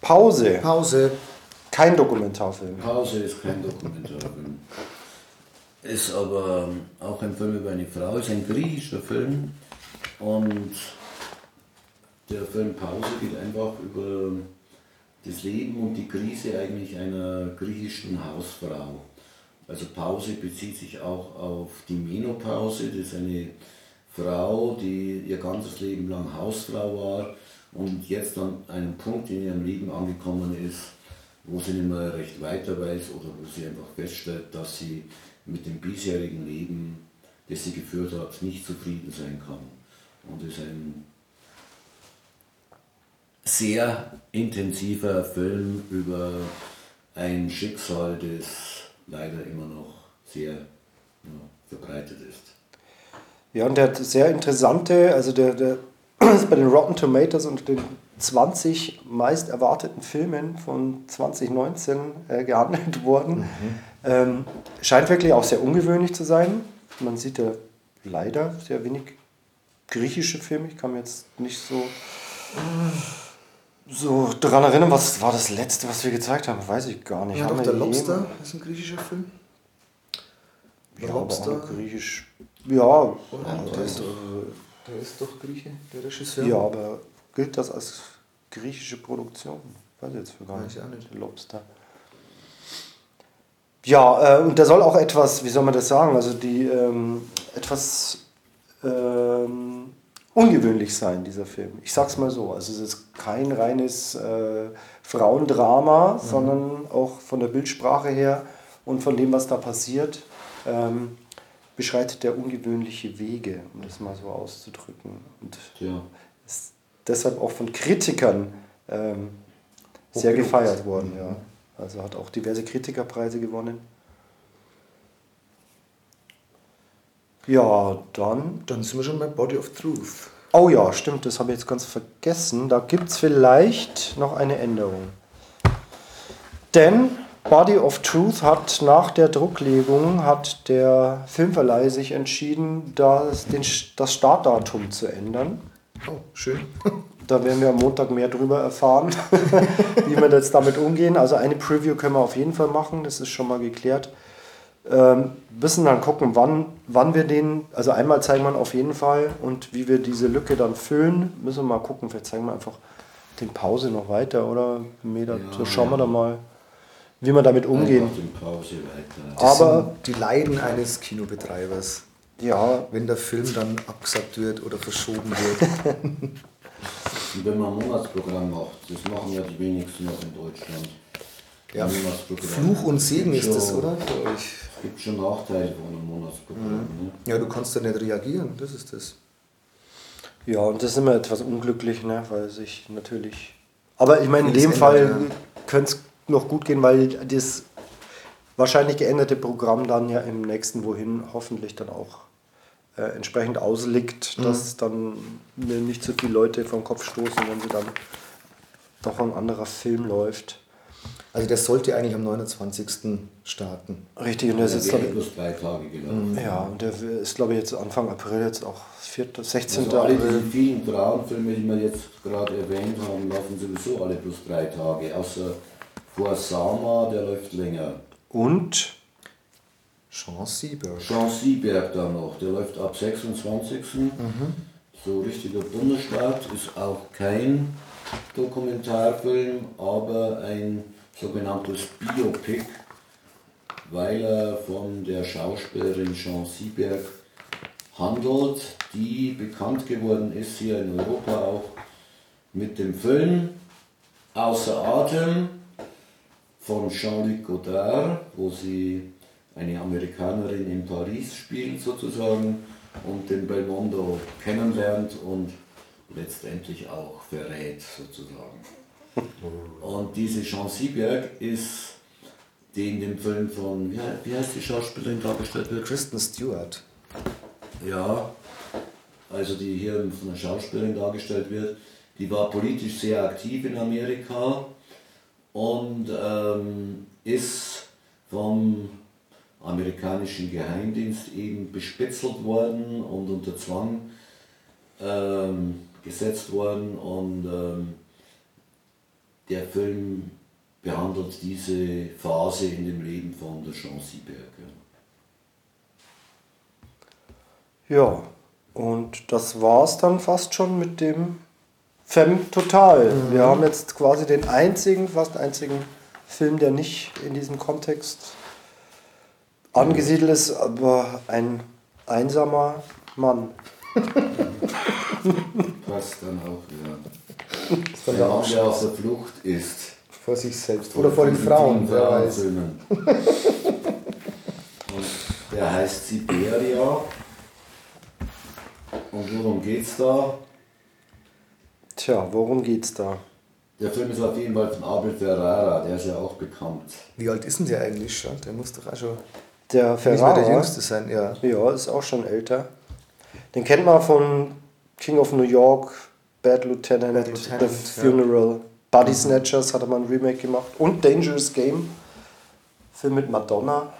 C: Pause.
B: Pause.
C: Kein Dokumentarfilm.
A: Pause ist kein Dokumentarfilm. ist aber auch ein Film über eine Frau, ist ein griechischer Film und der Film Pause geht einfach über das Leben und die Krise eigentlich einer griechischen Hausfrau. Also Pause bezieht sich auch auf die Menopause, das ist eine Frau, die ihr ganzes Leben lang Hausfrau war und jetzt an einem Punkt in ihrem Leben angekommen ist, wo sie nicht mehr recht weiter weiß oder wo sie einfach feststellt, dass sie mit dem bisherigen Leben, das sie geführt hat, nicht zufrieden sein kann. Und es ist ein sehr intensiver Film über ein Schicksal, das leider immer noch sehr ja, verbreitet ist.
C: Ja, und der hat sehr interessante, also der, der ist bei den Rotten Tomatoes unter den 20 meist erwarteten Filmen von 2019 äh, gehandelt worden. Mhm. Ähm, scheint wirklich auch sehr ungewöhnlich zu sein. Man sieht ja leider sehr wenig griechische Filme. Ich kann mir jetzt nicht so, so daran erinnern, was war das letzte, was wir gezeigt haben. Weiß ich gar nicht.
B: Ja,
C: Haben
B: doch, der Lobster
C: jemals-
B: ist ein griechischer Film. Der
C: Ja, aber auch
B: Lobster.
C: noch griechisch. Ja,
B: Oder?
C: der ist, äh,
B: Der ist doch Grieche, der Regisseur.
C: ja, aber gilt das als griechische Produktion? Weiß ich jetzt für gar
B: Weiß
C: nicht.
B: ich auch nicht.
C: Lobster. Ja, äh, und der soll auch etwas, wie soll man das sagen, also die ähm, etwas ähm, ungewöhnlich sein, dieser Film. Ich sag's mal so. Also es ist kein reines äh, Frauendrama, sondern auch von der Bildsprache her und von dem, was da passiert, ähm, beschreitet der ungewöhnliche Wege, um das mal so auszudrücken. Und
A: Tja,
C: ist deshalb auch von Kritikern ähm, sehr gefeiert worden. Ja. Also hat auch diverse Kritikerpreise gewonnen. Ja, dann.
B: Dann sind wir schon bei Body of Truth.
C: Oh ja, stimmt, das habe ich jetzt ganz vergessen. Da gibt es vielleicht noch eine Änderung. Denn Body of Truth hat nach der Drucklegung hat der Filmverleih sich entschieden, das, den, das Startdatum zu ändern.
B: Oh, schön.
C: Da werden wir am Montag mehr drüber erfahren, wie wir jetzt damit umgehen. Also eine Preview können wir auf jeden Fall machen, das ist schon mal geklärt. Ähm, müssen dann gucken, wann, wann wir den, also einmal zeigen wir auf jeden Fall und wie wir diese Lücke dann füllen, müssen wir mal gucken. Vielleicht zeigen wir einfach den Pause noch weiter oder Meter,
A: Ja,
C: so schauen wir da mal, wie wir damit umgehen.
A: Einfach in Pause weiter.
B: Das
C: Aber-
B: sind die Leiden eines Kinobetreibers.
C: Ja,
B: Wenn der Film dann abgesagt wird oder verschoben wird.
A: Und wenn man ein Monatsprogramm macht, das machen ja die wenigsten noch in Deutschland.
B: Ja. Fluch und Segen ist das, oder? Für euch.
A: Es gibt schon Nachteile von einem Monatsprogramm. Ne?
B: Ja, du kannst ja nicht reagieren, das ist das.
C: Ja, und das ist immer etwas unglücklich, ne? weil sich natürlich. Aber ich meine, in dem Fall
B: ja.
C: könnte es noch gut gehen, weil das wahrscheinlich geänderte Programm dann ja im nächsten Wohin hoffentlich dann auch äh, entsprechend ausliegt,
B: Mhm.
C: dass dann mir nicht so viele Leute vom Kopf stoßen, wenn sie dann doch ein anderer Film läuft.
B: Also der sollte eigentlich am 29. starten.
C: Richtig, und der
A: Der
C: sitzt
A: bloß drei Tage gelaufen.
C: Ja, und der ist, glaube ich, jetzt Anfang April, jetzt auch 4., 16.
A: Also alle diese vielen Frauenfilme, die wir jetzt gerade erwähnt haben, laufen sowieso alle bloß drei Tage. Außer vor Sama, der läuft länger.
C: Und
B: Sean Seberg.
A: Jean Sieberg da noch, der läuft ab 26. So richtiger Bundesstaat, ist auch kein Dokumentarfilm, aber ein sogenanntes Biopic, weil er von der Schauspielerin Jean Sieberg handelt, die bekannt geworden ist hier in Europa auch mit dem Film Außer Atem von Jean-Luc Godard, wo sie eine Amerikanerin in Paris spielt sozusagen und den Belmondo kennenlernt und letztendlich auch verrät sozusagen. Und diese Jean Sieberg ist, die in dem Film von, wie, he- wie heißt die Schauspielerin dargestellt wird?
B: Kristen Stewart.
A: Ja, also die hier von einer Schauspielerin dargestellt wird, die war politisch sehr aktiv in Amerika und ähm, ist vom amerikanischen Geheimdienst eben bespitzelt worden und unter Zwang ähm, gesetzt worden und ähm, der Film behandelt diese Phase in dem Leben von der Jean Sieberg. Ja.
C: Ja, und das war's dann fast schon mit dem Femme Total. Wir haben jetzt quasi den einzigen, fast einzigen Film, der nicht in diesem Kontext angesiedelt ist, aber ein einsamer Mann.
A: Passt dann auch wieder.
B: Von
A: Ein
B: der
A: Mann, der auf der Flucht ist.
B: Vor sich selbst. Oder vor den Frauen, wer weiß.
A: Der heißt Siberia. Und worum geht's da?
C: Tja, worum geht's da?
A: Der Film ist auf jeden Fall von Abel Ferrara, der ist ja auch bekannt.
B: Wie alt ist denn der eigentlich schon? Der muss doch auch schon
C: Der
B: nicht mehr
C: Ferrara.
B: der Jüngste sein. Ja.
C: Ja, ist auch schon älter. Den kennt man von King of New York, Bad Lieutenant,
B: Bad Lieutenant,
C: The
B: ja.
C: Funeral, Body Snatchers hat er mal ein Remake gemacht und Dangerous Game, Film mit Madonna.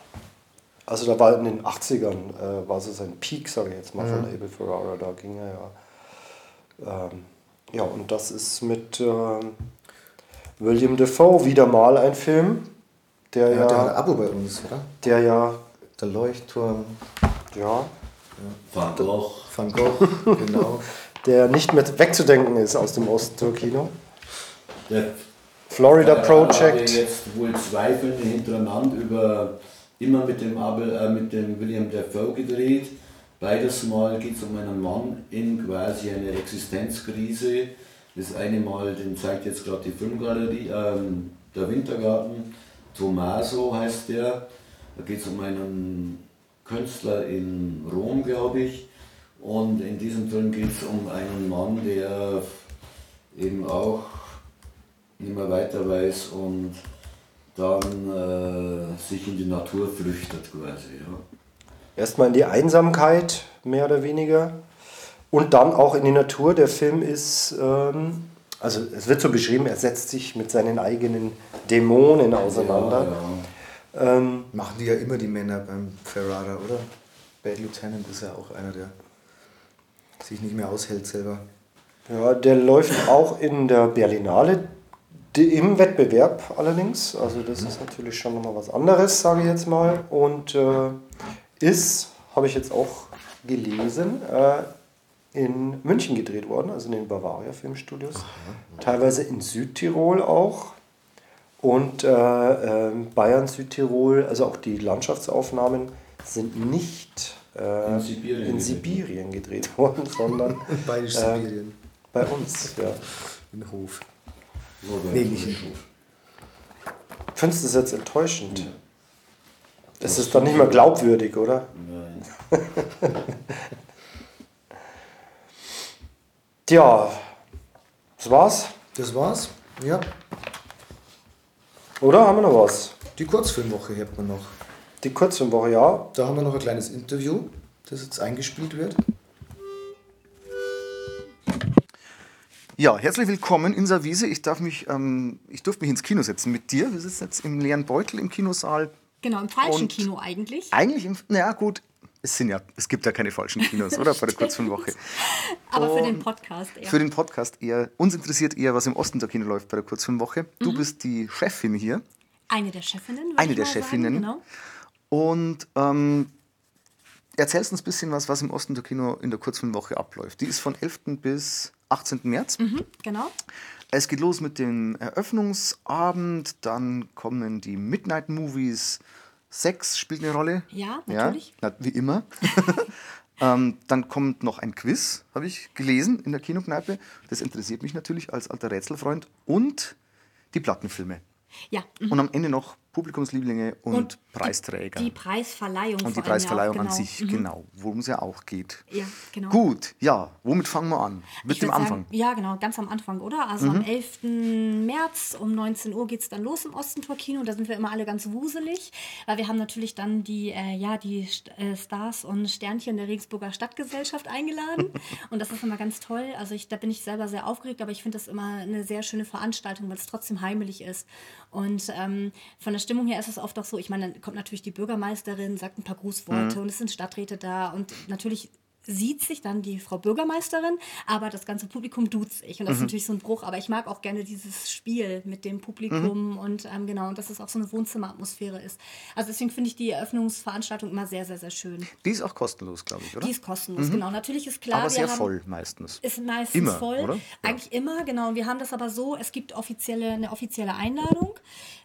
C: Also da war in den 80ern, äh, war so sein Peak, sage ich jetzt mal, von Abel Ferrara, da ging er ja. Ähm, ja, und das ist mit ähm, William Defoe wieder mal ein Film, der
B: Ja, der hat ein
C: ja,
B: Abo bei uns, oder?
C: der ja,
B: Der Leuchtturm,
C: ja,
A: Van Gogh.
B: Van Gogh, genau.
C: der nicht mehr wegzudenken ist aus dem Osttour-Kino.
A: Der
C: Florida
A: hatte
C: Project.
A: jetzt wohl zwei Filme hintereinander über immer mit dem, Abel, äh, mit dem William Dafoe gedreht. Beides Mal geht es um einen Mann in quasi einer Existenzkrise. Das eine Mal, den zeigt jetzt gerade die Filmgalerie, ähm, der Wintergarten. Tommaso heißt der. Da geht es um einen Künstler in Rom, glaube ich. Und in diesem Film geht es um einen Mann, der eben auch nicht mehr weiter weiß und dann äh, sich in die Natur flüchtet quasi. Ja.
C: Erstmal in die Einsamkeit, mehr oder weniger. Und dann auch in die Natur. Der Film ist, ähm, also es wird so beschrieben, er setzt sich mit seinen eigenen Dämonen auseinander.
A: Ja, ja.
C: Ähm,
B: Machen die ja immer die Männer beim Ferrara, oder? Bad Lieutenant ist ja auch einer, der sich nicht mehr aushält selber.
C: ja, der läuft auch in der Berlinale im Wettbewerb allerdings. Also das ist natürlich schon nochmal was anderes, sage ich jetzt mal. Und äh, ist, habe ich jetzt auch gelesen, äh, in München gedreht worden, also in den Bavaria Filmstudios. Teilweise in Südtirol auch. Und äh, ähm, Bayern, Südtirol, also auch die Landschaftsaufnahmen sind nicht äh,
A: In Sibirien
C: in
A: gedreht.
C: Sibirien gedreht worden, sondern
B: Bayerisch
C: Ähm,
B: Sibirien.
C: bei uns. Ja.
B: In Hof. Nee,
A: es
B: nicht in
A: schon.
C: Findest du das jetzt enttäuschend? Das ist dann nicht mehr glaubwürdig, oder?
A: Nein.
C: Tja, das war's.
B: Das war's. Ja.
C: Oder haben wir noch was?
B: Die Kurzfilmwoche hat man noch.
C: Die Kurzfilmwoche, ja.
B: Da haben wir noch ein kleines Interview, das jetzt eingespielt wird. Ja, herzlich willkommen in Savise. Ich darf mich, ähm, ich durfte mich ins Kino setzen mit dir. Wir sitzen jetzt im leeren Beutel im Kinosaal.
G: Genau, im falschen
B: Und-
G: Kino eigentlich.
B: Eigentlich, im, na gut, es sind ja, es gibt ja keine falschen Kinos, oder? Bei der Kurzfilmwoche.
G: Aber für den Podcast eher.
B: Für den Podcast eher, uns interessiert eher, was im Osten der Kino läuft bei der Kurzfilmwoche. Du bist die Chefin hier.
G: Eine der Chefinnen.
B: Eine der
G: mal sagen,
B: Chefinnen.
G: Genau.
B: Und ähm, erzählst uns ein bisschen was, was im Osten der Kino in der Kurzfilmwoche abläuft. Die ist von 11. bis 18. März.
G: Mhm, genau.
B: Es geht los mit dem Eröffnungsabend, dann kommen die Midnight Movies. Sex spielt eine Rolle.
G: Ja, natürlich.
B: Ja, wie immer. ähm, dann kommt noch ein Quiz, habe ich gelesen in der Kinokneipe. Das interessiert mich natürlich als alter Rätselfreund. Und die Plattenfilme.
G: Ja. mhm.
B: Und am Ende noch Publikumslieblinge und,
G: Und
B: Preisträger.
G: Die Preisverleihung.
B: und die
G: allem ja auch,
B: Preisverleihung an
G: genau.
B: sich,
G: Mhm.
B: genau, worum es ja auch geht.
G: Ja, genau.
B: Gut, ja, womit fangen wir an? Mit
G: Ich
B: dem Anfang. Mhm.
G: Sagen, ja, genau, ganz am Anfang, oder? Also am 11. März um 19 Uhr geht es dann los im Ostentor-Kino. Da sind wir immer alle ganz wuselig, weil wir haben natürlich dann die, äh, ja, die äh, Stars und Sternchen der Regensburger Stadtgesellschaft eingeladen. und das ist immer ganz toll. Also ich, da bin ich selber sehr aufgeregt, aber ich finde das immer eine sehr schöne Veranstaltung, weil es trotzdem heimelig ist. Und ähm, von der Stimmung her ist es oft auch so, ich meine, dann kommt natürlich die Bürgermeisterin, sagt ein paar Grußworte
B: Mhm.
G: und es sind Stadträte da und natürlich sieht sich dann die Frau Bürgermeisterin, aber das ganze Publikum duzt sich. Und das ist natürlich so ein Bruch. Aber ich mag auch gerne dieses Spiel mit dem Publikum und ähm, genau, und dass es auch so eine Wohnzimmeratmosphäre ist. Also deswegen finde ich die Eröffnungsveranstaltung immer sehr, sehr, sehr schön.
B: Die ist auch kostenlos, glaube ich, oder?
G: Die ist kostenlos, genau. Natürlich ist klar,
B: Aber
G: wir
B: sehr
G: haben,
B: voll meistens.
G: ist meistens
B: Immer,
G: voll.
B: oder?
G: Eigentlich immer, genau. Und wir haben das aber so, es gibt offizielle, eine offizielle Einladung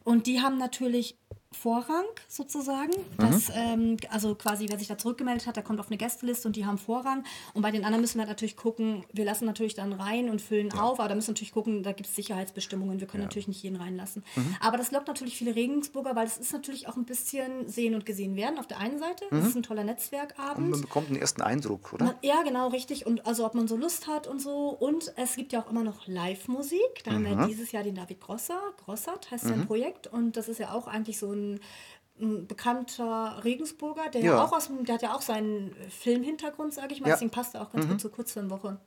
G: und die haben natürlich Vorrang sozusagen. Das, ähm, also quasi, wer sich da zurückgemeldet hat, der kommt auf eine Gästeliste und die haben Vorrang. Und bei den anderen müssen wir natürlich gucken, wir lassen natürlich dann rein und füllen auf, aber da müssen wir natürlich gucken, da gibt es Sicherheitsbestimmungen. Wir können natürlich nicht jeden reinlassen. Aber das lockt natürlich viele Regensburger, weil es ist natürlich auch ein bisschen sehen und gesehen werden auf der einen Seite. Es ist ein toller Netzwerkabend.
B: Man bekommt einen ersten Eindruck, oder?
G: Man, ja, genau, richtig. Und also ob man so Lust hat und so. Und es gibt ja auch immer noch Live-Musik. Da haben wir dieses Jahr den David Grosser, Grossert heißt sein Projekt. Und das ist ja auch eigentlich so ein, ein bekannter Regensburger, der ja. Auch aus dem, der hat ja auch seinen Filmhintergrund, sage ich mal.
B: Ja.
G: Deswegen passt er auch ganz gut zur Kurzfilmwoche.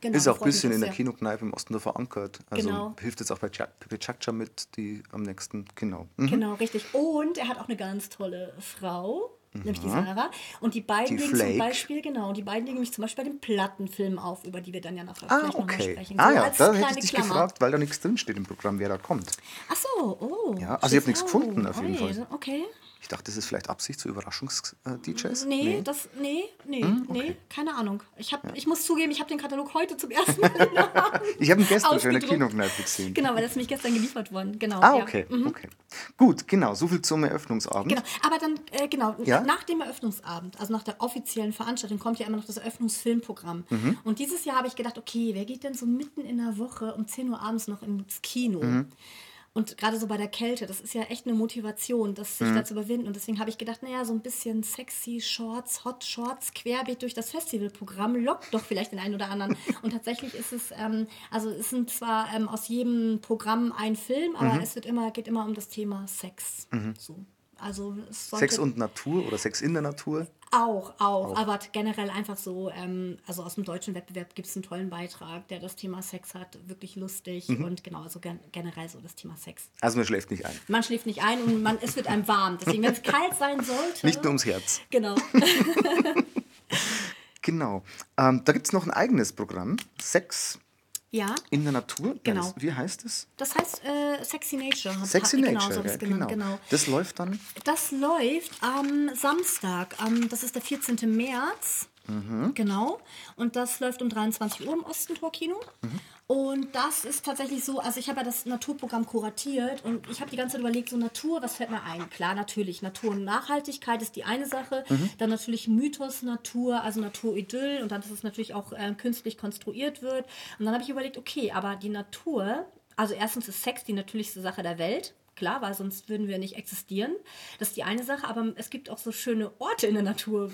G: Genau,
B: Ist auch ein bisschen in der. Kinokneipe im Osten verankert. Also
G: Genau.
B: hilft jetzt auch bei Cha- bei Chacha mit, die am nächsten, genau. Mhm.
G: Genau, richtig. Und er hat auch eine ganz tolle Frau, nämlich die Sarah. Und die beiden
B: Die
G: legen
B: Flake.
G: zum Beispiel, genau, die beiden legen mich zum Beispiel bei dem Plattenfilm auf, über die wir dann ja nachher
B: Ah,
G: vielleicht nochmal
B: okay.
G: sprechen.
B: Ah
G: So
B: ja,
G: als
B: da hätte ich dich
G: Klammer.
B: gefragt, weil da nichts drinsteht im Programm, wer da kommt.
G: Ach so, oh.
B: Ja, also ich hab nichts
G: Oh,
B: gefunden, auf jeden
G: oi,
B: Fall.
G: Okay.
B: Ich dachte, das ist vielleicht Absicht zu Überraschungs-DJs.
G: Nee, das, nee, nee,
B: Hm,
G: nee, keine Ahnung. Ich, hab, ich muss zugeben, ich habe den Katalog heute zum ersten Mal
B: Ich habe ihn gestern schon in der
G: ausgedruckt.
B: Kinokneipe gesehen.
G: Genau, weil das ist nämlich gestern geliefert worden. Genau.
B: Ah,
G: ja.
B: okay,
G: Mhm.
B: okay. Gut, genau, so viel zum Eröffnungsabend.
G: Genau, aber dann, äh, genau,
B: Ja?
G: nach dem Eröffnungsabend, also nach der offiziellen Veranstaltung, kommt ja immer noch das Eröffnungsfilmprogramm.
B: Mhm.
G: Und dieses Jahr habe ich gedacht, okay, wer geht denn so mitten in der Woche um 10 Uhr abends noch ins Kino?
B: Mhm.
G: Und gerade so bei der Kälte, das ist ja echt eine Motivation, das
B: Mhm.
G: sich da zu überwinden. Und deswegen habe ich gedacht, naja, so ein bisschen sexy Shorts, Hot Shorts, querbeet durch das Festivalprogramm lockt doch vielleicht den einen oder anderen. Und tatsächlich ist es, ähm, also es sind zwar ähm, aus jedem Programm ein Film, aber
B: Mhm.
G: es wird immer, geht immer um das Thema Sex. So. Also
B: Sex und Natur oder Sex in der Natur.
G: auch, auch, aber generell einfach so, ähm, also aus dem deutschen Wettbewerb gibt es einen tollen Beitrag, der das Thema Sex hat, wirklich lustig
B: Mhm.
G: und genau, also gen generell so das Thema Sex.
B: Also man schläft nicht ein.
G: Man schläft nicht ein und man, es wird einem warm. Deswegen, wenn es kalt sein sollte.
B: Nicht nur ums Herz.
G: Genau.
B: Genau. Ähm, da gibt es noch ein eigenes Programm. Sex
G: Ja,
B: in der Natur.
G: Genau.
B: Das, wie heißt es?
G: das heißt äh, Sexy Nature.
B: Sexy Nature.
G: Genau, so
B: ja,
G: das genannt, genau.
B: Das läuft dann.
G: Das läuft am Samstag, am, das ist der 14. März.
B: Mhm.
G: Genau. Und das läuft um 23 Uhr im Ostentor-Kino.
B: Mhm.
G: Und das ist tatsächlich so, also ich habe ja das Naturprogramm kuratiert und ich habe die ganze Zeit überlegt, so Natur, was fällt mir ein? Klar, natürlich, Natur und Nachhaltigkeit ist die eine Sache.
B: Mhm.
G: Dann natürlich Mythos, Natur, also Naturidyll und dann, dass es natürlich auch äh, künstlich konstruiert wird. Und dann habe ich überlegt, okay, aber die Natur, also erstens ist Sex die natürlichste Sache der Welt. Klar, weil sonst würden wir nicht existieren. Das ist die eine Sache, aber es gibt auch so schöne Orte in der Natur,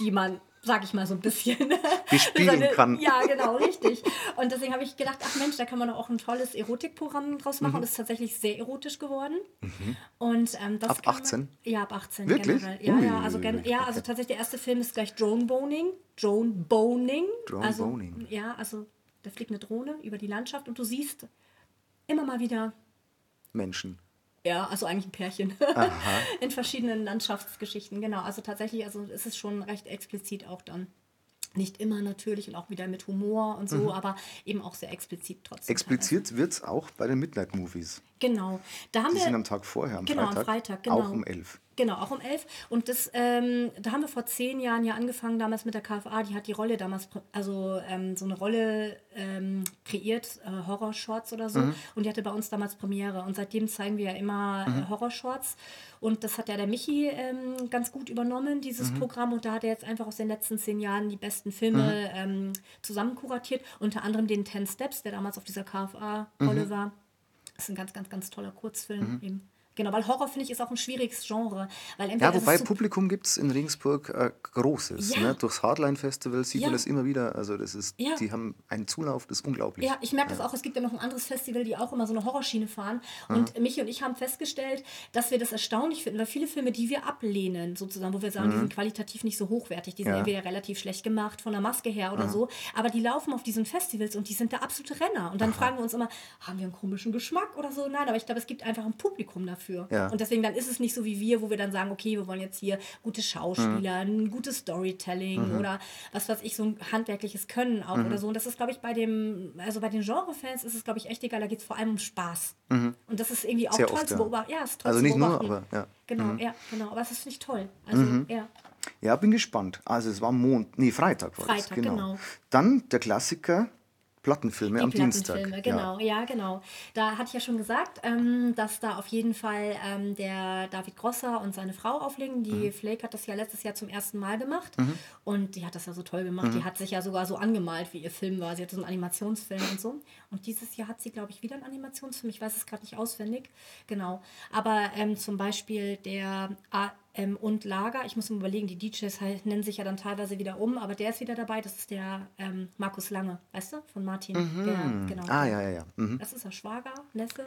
G: die man, sag ich mal so ein bisschen,
B: Bespielen
G: seine-
B: kann.
G: Ja, genau, richtig. Und deswegen habe ich gedacht, ach Mensch, da kann man doch auch ein tolles Erotikprogramm draus
B: Mhm.
G: machen. Und es ist tatsächlich sehr erotisch geworden. Und, ähm, das
B: Ab
G: kann man-
B: 18?
G: Ja, ab 18
B: Wirklich?
G: generell. Ja, ja, also, ja, also tatsächlich der erste Film ist gleich Drone Boning. Drone Boning.
B: Drone
G: also,
B: Boning.
G: Ja, also da fliegt eine Drohne über die Landschaft und du siehst immer mal wieder
B: Menschen.
G: Ja, also eigentlich ein Pärchen. In verschiedenen Landschaftsgeschichten, genau. Also tatsächlich, also es ist schon recht explizit auch dann. Nicht immer natürlich und auch wieder mit Humor und so, aber eben auch sehr explizit trotzdem.
B: Expliziert wird es auch bei den Midnight Movies.
G: Genau. Da haben
B: Die
G: wir,
B: sind am Tag vorher, am
G: genau,
B: Freitag.
G: am Freitag, genau.
B: Auch um 11.
G: Genau, auch um elf. Und das, ähm, da haben wir vor zehn Jahren ja angefangen, damals mit der KFA, die hat die Rolle damals, also ähm, so eine Rolle ähm, kreiert, äh, Horror-Shorts oder so. Und die hatte bei uns damals Premiere. Und seitdem zeigen wir ja immer äh, Horror-Shorts. Und das hat ja der Michi ähm, ganz gut übernommen, dieses Programm. Und da hat er jetzt einfach aus den letzten zehn Jahren die besten Filme ähm, zusammen kuratiert. Unter anderem den Ten Steps, der damals auf dieser KFA-Rolle war. Das ist ein ganz, ganz, ganz toller Kurzfilm eben. Genau, weil Horror, finde ich, ist auch ein schwieriges Genre. Weil
B: Ja,
G: es
B: wobei
G: so-
B: Publikum gibt es in Regensburg äh, Großes.
G: Ja.
B: Ne? Durchs Hardline-Festival sieht
G: Ja.
B: man das immer wieder. Also das ist,
G: Ja.
B: die haben einen Zulauf, das ist unglaublich.
G: Ja, ich merke das auch. Es gibt ja noch ein anderes Festival, die auch immer so eine Horrorschiene fahren. Und Michi und ich haben festgestellt, dass wir das erstaunlich finden, weil viele Filme, die wir ablehnen, sozusagen, wo wir sagen, die sind qualitativ nicht so hochwertig, die sind
B: Ja.
G: entweder relativ schlecht gemacht, von der Maske her oder so, aber die laufen auf diesen Festivals und die sind der absolute Renner. Und dann fragen wir uns immer, haben wir einen komischen Geschmack oder so? Nein, aber ich glaube, es gibt einfach ein Publikum dafür. Dafür.
B: Ja.
G: Und deswegen dann ist es nicht so wie wir, wo wir dann sagen, okay, wir wollen jetzt hier gute Schauspieler, ein gutes Storytelling oder was weiß ich, so ein handwerkliches Können auch oder so. Und das ist, glaube ich, bei dem, also bei den Genre-Fans ist es, glaube ich, echt egal, da geht es vor allem um Spaß. Und das ist irgendwie auch
B: Sehr
G: toll
B: oft,
G: zu
B: ja.
G: beobachten. Ja, es ist toll
B: Also
G: zu
B: nicht nur,
G: beobachten.
B: aber ja.
G: Genau, ja, genau. Aber das finde ich toll. Also, ja.
B: Ja, bin gespannt. Also es war Mond, nee, Freitag war
G: Freitag,
B: das, genau.
G: genau.
B: Dann der Klassiker Plattenfilme
G: Die
B: am Dienstag.
G: Plattenfilme, genau, ja. genau. Da hatte ich ja schon gesagt, ähm, dass da auf jeden Fall ähm, der David Grosser und seine Frau auflegen. Die
B: Mhm.
G: Flake hat das ja letztes Jahr zum ersten Mal gemacht und die hat das ja so toll gemacht.
B: Mhm.
G: Die hat sich ja sogar so angemalt, wie ihr Film war. Sie hatte so einen Animationsfilm und so. Und dieses Jahr hat sie, glaube ich, wieder einen Animationsfilm. Ich weiß es gerade nicht auswendig. Genau. Aber ähm, zum Beispiel der AM und Lager, ich muss mir überlegen, die DJs halt, nennen sich ja dann teilweise wieder um, aber der ist wieder dabei. Das ist der ähm, Markus Lange, weißt du, von Martin. Der, genau.
B: Ah, ja, ja, ja. Mhm.
G: Das ist er Schwager, Neffe.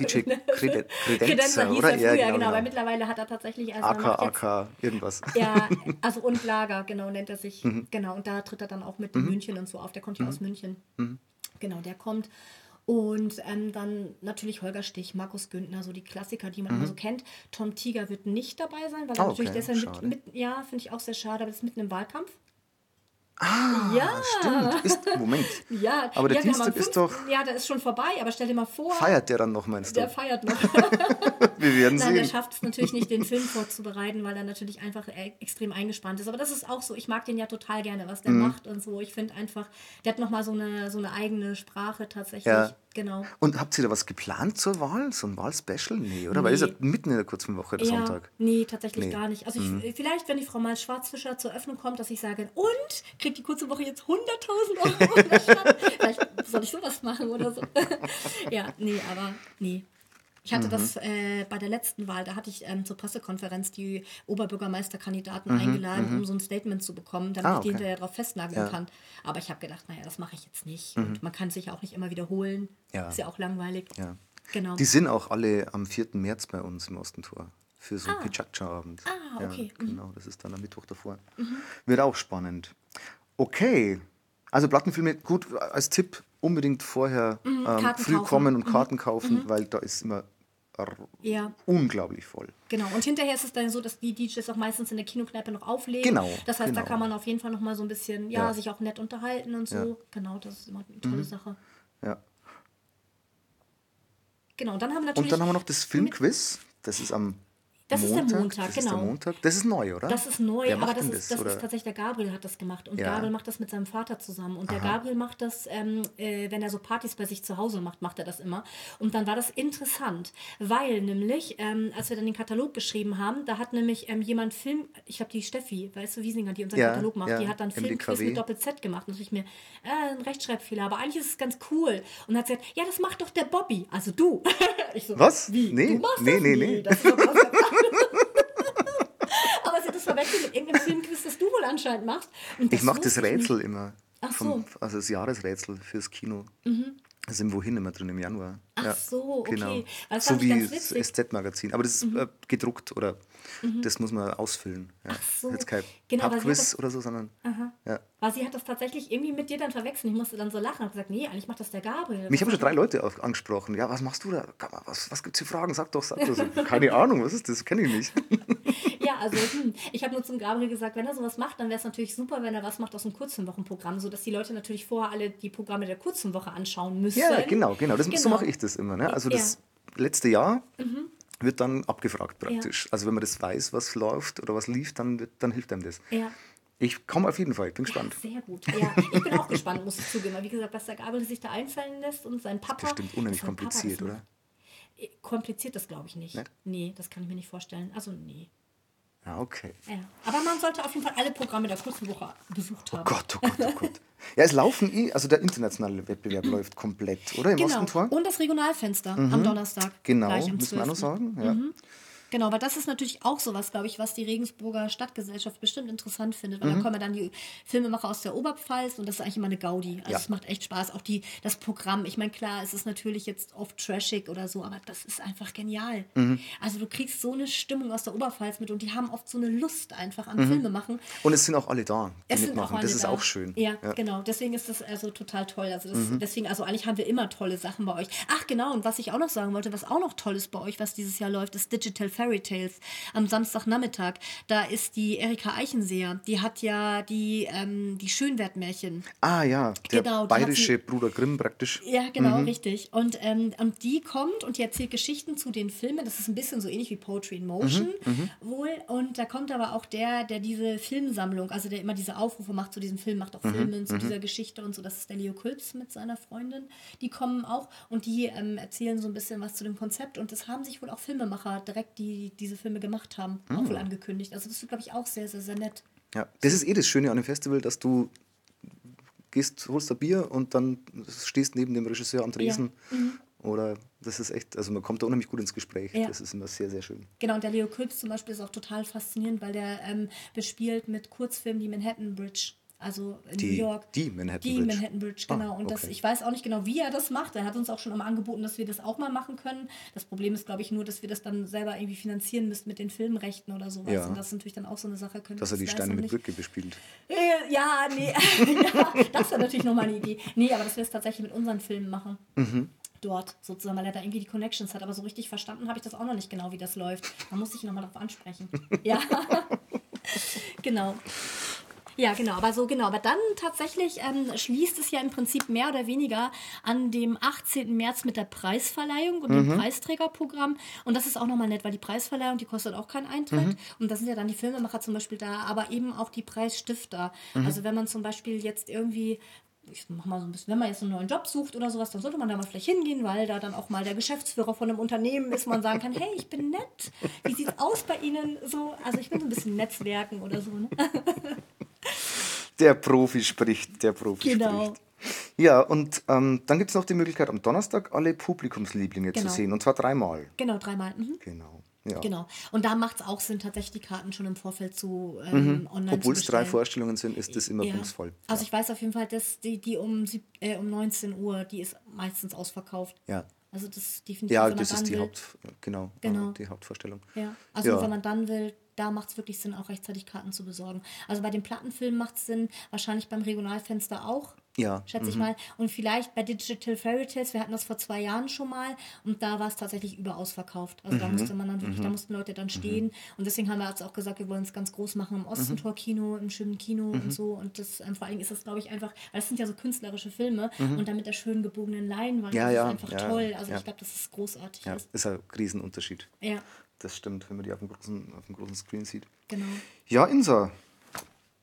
B: DJ Crede-
G: Kredenzer
B: Credenza,
G: hieß
B: oder?
G: er früher,
B: Ja,
G: genau,
B: genau,
G: aber
B: genau.
G: mittlerweile hat er tatsächlich erst
B: AK,
G: jetzt-
B: AK, irgendwas.
G: ja, also und Lager, genau, nennt er sich.
B: Mhm.
G: Genau, und da tritt er dann auch mit in München und so auf. Der kommt ja aus München.
B: Mhm.
G: Genau, der kommt. Und ähm, dann natürlich Holger Stich, Markus Güntner, so die Klassiker, die man immer so kennt. Tom Tiger wird nicht dabei sein, weil er
B: Oh,
G: natürlich
B: okay,
G: ja
B: schade.
G: mit, mit, ja, finde ich auch sehr schade, aber das ist mitten im Wahlkampf.
B: Ah,
G: Ja.
B: stimmt. Ist, Moment.
G: Ja,
B: Aber der
G: ja,
B: Dienstag ist
G: 5.
B: doch-
G: Ja, der ist schon vorbei, aber stell dir mal vor.
B: Feiert der dann noch, meinst du?
G: Der feiert noch.
B: Wir werden
G: Nein, der
B: sehen.
G: schafft es natürlich nicht, den Film vorzubereiten, weil er natürlich einfach e- extrem eingespannt ist. Aber das ist auch so. Ich mag den ja total gerne, was
B: Mhm.
G: der macht und so. Ich finde einfach, der hat nochmal so eine, so eine eigene Sprache tatsächlich.
B: Ja.
G: Genau.
B: Und habt ihr da was geplant zur Wahl? So ein Wahlspecial? Nee, oder? Weil ist ja
G: Nee.
B: mitten in der kurzen Woche, der
G: Ja,
B: Sonntag.
G: nee, tatsächlich
B: Nee. Mhm.
G: gar nicht. Also ich, vielleicht, wenn die Frau mal Schwarzfischer zur Öffnung kommt, dass ich sage, und kriegt die kurze Woche jetzt 100.000 Euro vielleicht soll ich sowas machen oder so. ja, nee, aber nee. Ich hatte das
B: Mhm.
G: äh, bei der letzten Wahl, da hatte ich ähm, zur Pressekonferenz die Oberbürgermeisterkandidaten
B: Mhm,
G: eingeladen, um so ein Statement zu bekommen, damit
B: Ah,
G: ich die
B: okay.
G: hinterher darauf festnageln kann. Aber ich habe gedacht, naja, das mache ich jetzt nicht. Und man kann sich ja auch nicht immer wiederholen.
B: Mhm. Ja.
G: Ist ja auch langweilig.
B: Ja.
G: Genau.
B: Die sind auch alle am 4. März bei uns im Ostentor für so einen Pichacha-Abend.
G: Ah, okay.
B: Ja, genau, das ist dann am Mittwoch davor. Wird auch spannend. Okay, also Plattenfilme, gut, als Tipp unbedingt vorher ähm,
G: Karten
B: früh
G: kaufen.
B: kommen und Karten kaufen, weil da ist immer
G: ja.
B: unglaublich voll.
G: Genau, und hinterher ist es dann so, dass die DJs auch meistens in der Kinokneipe noch auflegen.
B: Genau,
G: Das heißt, da
B: genau.
G: kann man auf jeden Fall noch mal so ein bisschen, ja,
B: Ja.
G: sich auch nett unterhalten und so.
B: Ja. Mhm.
G: Genau, das ist immer eine tolle Sache.
B: Ja.
G: Genau, dann haben wir natürlich.
B: Und dann haben wir noch das Filmquiz. Das ist am
G: Das ist der
B: Montag.
G: Montag,
B: das Ist
G: genau.
B: der Montag. Das ist neu, oder?
G: Das ist neu,
B: Wer
G: aber das ist, das
B: oder?
G: ist tatsächlich der Gabriel hat das gemacht. Und
B: Ja.
G: Gabriel macht das mit seinem Vater zusammen. Und der Gabriel macht das, ähm, äh, wenn er so Partys bei sich zu Hause macht, macht er das immer. Und dann war das interessant, weil nämlich, ähm, als wir dann den Katalog geschrieben haben, da hat nämlich ähm, jemand Film, ich glaube die Steffi, weißt du, Wiesinger, die unseren
B: Ja,
G: Katalog macht,
B: ja,
G: die hat dann Filmquiz mit Doppel-Z gemacht. Und ich mir, äh, ein Rechtschreibfehler, aber eigentlich ist es ganz cool. Und hat gesagt, ja, das macht doch der Bobby, also du. so,
B: Was?
G: Wie?
B: Nee,
G: du machst
B: nee,
G: das?
B: nee, nee.
G: Das ist doch verwechselt mit irgendeinem Filmquiz, das du wohl anscheinend machst.
B: Ich mache das Rätsel
G: nicht.
B: immer.
G: Ach
B: Vom,
G: so. Mhm.
B: also das Jahresrätsel fürs Kino. Da sind wohin immer drin im Januar.
G: Ach so, okay. Weil das
B: So wie das. SZ-Magazin. Aber das ist äh, gedruckt oder das muss man ausfüllen. Ja.
G: Ach so.
B: Jetzt kein
G: Genau, aber
B: Pubquiz
G: das-
B: oder so, sondern. Ja.
G: Weil sie hat das tatsächlich irgendwie mit dir dann verwechselt. Ich musste dann so lachen und habe gesagt, nee, eigentlich macht das der Gabriel.
B: Mich haben schon drei Leute auf, angesprochen. Ja, was machst du da? Was, was gibt es für Fragen? Sag doch, sag doch. So, Keine Ahnung, was ist das? Kenne ich nicht.
G: Ja, also hm, ich habe nur zum Gabriel gesagt, wenn er sowas macht, dann wäre es natürlich super, wenn er was macht aus dem Kurzenwochenprogramm, sodass die Leute natürlich vorher alle die Programme der Kurzenwoche anschauen müssen.
B: Ja, genau, genau. Das, So
G: Genau.
B: mache ich das immer. Ne? Also das letzte Jahr wird dann abgefragt praktisch. Also wenn man das weiß, was läuft oder was lief, dann, dann hilft einem das.
G: Ja.
B: Ich komme auf jeden Fall, ich bin gespannt.
G: Sehr gut. Ja, ich bin auch gespannt, muss ich zugeben. Wie gesagt, was der Gabriel sich da einfallen lässt und sein Papa.
B: Bestimmt unheimlich
G: sein Papa
B: kompliziert, oder?
G: Kompliziert das glaube ich nicht.
B: Nicht?
G: Nee, das kann ich mir nicht vorstellen. Also nee.
B: Ja, okay.
G: Ja. Aber man sollte auf jeden Fall alle Programme der kurzen Woche besucht haben.
B: Oh Gott, oh Gott, oh Gott. Ja, es laufen eh, also der internationale Wettbewerb läuft komplett, oder? Im
G: Genau.
B: Ostentor?
G: Und das Regionalfenster am Donnerstag.
B: Genau, müssen wir auch noch
G: 12..
B: sagen. Ja.
G: Genau, weil das ist natürlich auch sowas, glaube ich, was die Regensburger Stadtgesellschaft bestimmt interessant findet. Weil da kommen dann die Filmemacher aus der Oberpfalz und das ist eigentlich immer eine Gaudi. Also
B: Ja.
G: es macht echt Spaß. Auch die, das Programm. Ich meine, klar, es ist natürlich jetzt oft trashig oder so, aber das ist einfach genial. Also du kriegst so eine Stimmung aus der Oberpfalz mit und die haben oft so eine Lust einfach am Filme machen.
B: Und es sind auch alle da, die
G: Es
B: mitmachen. das ist
G: da.
B: auch schön.
G: Ja, genau. Deswegen ist das also total toll. Also das,
B: Mhm.
G: deswegen, also eigentlich haben wir immer tolle Sachen bei euch. Ach genau, und was ich auch noch sagen wollte, was auch noch toll ist bei euch, was dieses Jahr läuft, ist Digital Fairy Tales am Samstagnachmittag. Da ist die Erika Eichenseher, die hat ja die, ähm, die Schönwertmärchen.
B: Ah ja, der
G: Genau,
B: bayerische
G: sie-
B: Bruder Grimm praktisch.
G: Ja, genau, richtig. Und, ähm, und die kommt und die erzählt Geschichten zu den Filmen. Das ist ein bisschen so ähnlich wie Poetry in Motion wohl. Und da kommt aber auch der, der diese Filmsammlung, also der immer diese Aufrufe macht zu diesem Film, macht auch Filme zu dieser Geschichte und so. Das ist der Leo Kulps mit seiner Freundin. Die kommen auch und die ähm, erzählen so ein bisschen was zu dem Konzept. Und es haben sich wohl auch Filmemacher direkt, die diese Filme gemacht haben, auch wohl angekündigt. Also das ist, glaube ich, auch sehr, sehr, sehr nett.
B: Ja, das ist eh das Schöne an dem Festival, dass du gehst, holst ein Bier und dann stehst neben dem Regisseur am Tresen. Oder das ist echt, also man kommt da unheimlich gut ins Gespräch.
G: Ja.
B: Das ist immer sehr, sehr schön.
G: Genau, und der Leo Kulps zum Beispiel ist auch total faszinierend, weil der ähm, bespielt mit Kurzfilmen die Manhattan Bridge. Also in
B: Die-
G: New York.
B: die Manhattan
G: die
B: Bridge.
G: Manhattan Bridge,
B: Ah,
G: genau. und das,
B: okay.
G: ich weiß auch nicht genau, wie er das macht. Er hat uns auch schon immer angeboten, dass wir das auch mal machen können. Das Problem ist, glaube ich, nur, dass wir das dann selber irgendwie finanzieren müssen mit den Filmrechten oder sowas.
B: Ja.
G: Und das ist natürlich dann auch so eine Sache. Können
B: Dass er die Steine mit. Brücke bespielt.
G: Äh, Ja, nee, ja, das wäre natürlich nochmal eine Idee. Nee, aber dass wir es tatsächlich mit unseren Filmen machen.
B: Mhm.
G: Dort sozusagen, weil er da irgendwie die Connections hat. Aber so richtig verstanden habe ich das auch noch nicht genau, wie das läuft. Man muss sich nochmal darauf ansprechen. ja, genau. Ja, genau, aber so genau. Aber dann tatsächlich ähm, schließt es ja im Prinzip mehr oder weniger an dem 18. März mit der Preisverleihung und dem Preisträgerprogramm. Und das ist auch nochmal nett, weil die Preisverleihung, die kostet auch keinen Eintritt. Und da sind ja dann die Filmemacher zum Beispiel da, aber eben auch die Preisstifter. Also wenn man zum Beispiel jetzt irgendwie ich mach mal so ein bisschen, wenn man jetzt einen neuen Job sucht oder sowas, dann sollte man da mal vielleicht hingehen, weil da dann auch mal der Geschäftsführer von einem Unternehmen ist, wo man sagen kann, hey, ich bin nett. Wie sieht's aus bei Ihnen? So, also ich bin so ein bisschen Netzwerken oder so. Ne?
B: Der Profi spricht, der Profi
G: Genau.
B: spricht. Ja, und ähm, dann gibt es noch die Möglichkeit, am Donnerstag alle Publikumslieblinge
G: Genau.
B: zu sehen. Und zwar dreimal.
G: Genau, dreimal. Mhm.
B: Genau. Ja.
G: Genau. Und da macht es auch Sinn, tatsächlich die Karten schon im Vorfeld zu ähm, online
B: Obwohl es drei. Vorstellungen sind, ist das immer
G: Ja.
B: bumsvoll.
G: Also ich weiß auf jeden Fall, dass die, die um, sieb- äh, um 19 Uhr, die ist meistens ausverkauft.
B: Ja.
G: Also das ist definitiv,
B: Ja, das ist die. Haupt, genau,
G: Genau.
B: die Hauptvorstellung.
G: Ja, also
B: Ja.
G: wenn man dann will, da macht es wirklich Sinn, auch rechtzeitig Karten zu besorgen. Also bei den Plattenfilmen macht es Sinn, wahrscheinlich beim Regionalfenster auch.
B: Ja,
G: Schätze
B: mhm.
G: ich mal. Und vielleicht bei Digital Fairy Tales, wir hatten das vor zwei Jahren schon mal und da war es tatsächlich überausverkauft. Also da
B: Mhm.
G: musste man dann wirklich, da mussten Leute dann stehen. Und deswegen haben wir jetzt auch gesagt, wir wollen es ganz groß machen im Ostentor-Kino, im schönen Kino
B: Mhm.
G: und so. Und das ähm, vor allen Dingen ist das, glaube ich, einfach, weil das sind ja so künstlerische Filme und dann mit der schönen gebogenen Leinwand,
B: Mhm. Ja,
G: das
B: ja,
G: ist einfach
B: ja,
G: toll. Also ich glaube, dass es großartig
B: Ja,
G: ist.
B: ist ein Riesenunterschied.
G: Ja,
B: Das stimmt, wenn man die auf dem großen, auf dem großen Screen sieht.
G: genau.
B: Ja, Insa,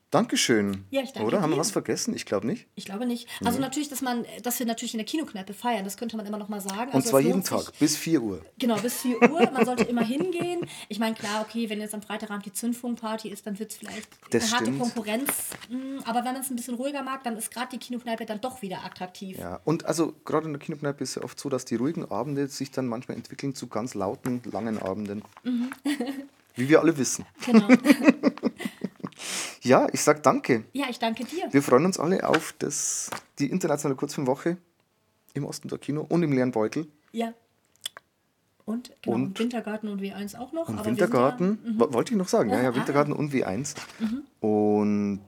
B: Dankeschön.
G: Ja, ich danke
B: Oder? Haben wir was vergessen? Ich glaube nicht.
G: Ich glaube nicht. Also natürlich, dass man, dass wir natürlich in der Kinokneipe feiern, das könnte man immer noch mal sagen.
B: Und
G: also
B: zwar jeden
G: lohnt sich-
B: Tag, bis 4 Uhr.
G: Genau, bis 4 Uhr. Man sollte immer hingehen. Ich meine, klar, okay, wenn jetzt am Freitagabend die Zündfunkparty ist, dann wird es vielleicht
B: Das
G: eine harte
B: stimmt.
G: Konkurrenz. Mm, Aber wenn man es ein bisschen ruhiger mag, dann ist gerade die Kinokneipe dann doch wieder attraktiv.
B: Ja, und also gerade in der Kinokneipe ist es ja oft so, dass die ruhigen Abende sich dann manchmal entwickeln zu ganz lauten, langen Abenden.
G: Mhm.
B: Wie wir alle wissen.
G: Genau.
B: Ja, ich sag danke.
G: Ja, ich danke dir.
B: Wir freuen uns alle auf das, die internationale Kurzfilmwoche im Ostentor Kino und im leeren Beutel.
G: Ja. Und, genau,
B: Und-
G: und Wintergarten und W1 auch noch.
B: Und Wintergarten,
G: Sind
B: wo- wollte ich noch sagen, ja, ja,
G: Ah,
B: Wintergarten und W1. Und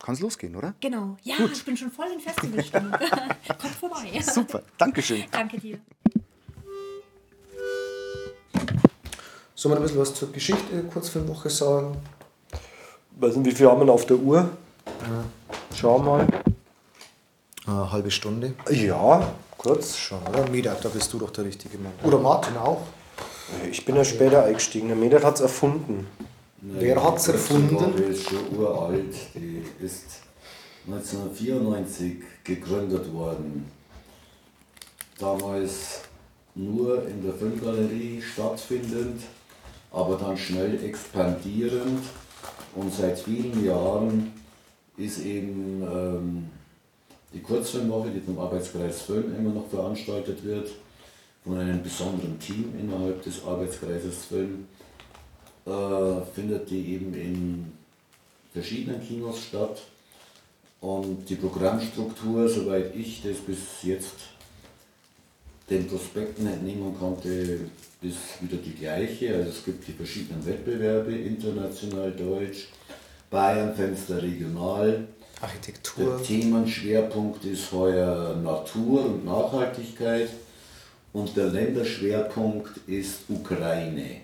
B: kann es losgehen, oder?
G: ja, genau. Ja, ich bin schon voll in Festivalstimmung. Kommt vorbei.
B: Super, Dankeschön.
G: Danke dir.
B: Sollen wir ein bisschen was zur Geschichte der Kurzfilmwoche sagen?
C: Weiß nicht, wie viel haben wir noch auf der Uhr? Schau mal.
B: Eine halbe Stunde.
C: Ja, kurz.
B: Schon, oder? Medak, da bist du doch der richtige Mann. Oder Martin auch.
C: Ich bin ja später eingestiegen. Der Medet hat es erfunden.
B: Wer hat's erfunden?
A: Die ist schon uralt. Die ist 1994 gegründet worden. Damals nur in der Filmgalerie stattfindend, aber dann schnell expandierend. Und seit vielen Jahren ist eben ähm, die Kurzfilmwoche, die vom Arbeitskreis Film immer noch veranstaltet wird, von einem besonderen Team innerhalb des Arbeitskreises Film. Äh, findet die eben in verschiedenen Kinos statt. Und die Programmstruktur, soweit ich das bis jetzt den Prospekten entnehmen konnte, ist wieder die gleiche. Also es gibt die verschiedenen Wettbewerbe, international, deutsch, Bayern, Fenster regional.
B: Architektur.
A: Der Themenschwerpunkt ist heuer Natur und Nachhaltigkeit und der Länderschwerpunkt ist Ukraine.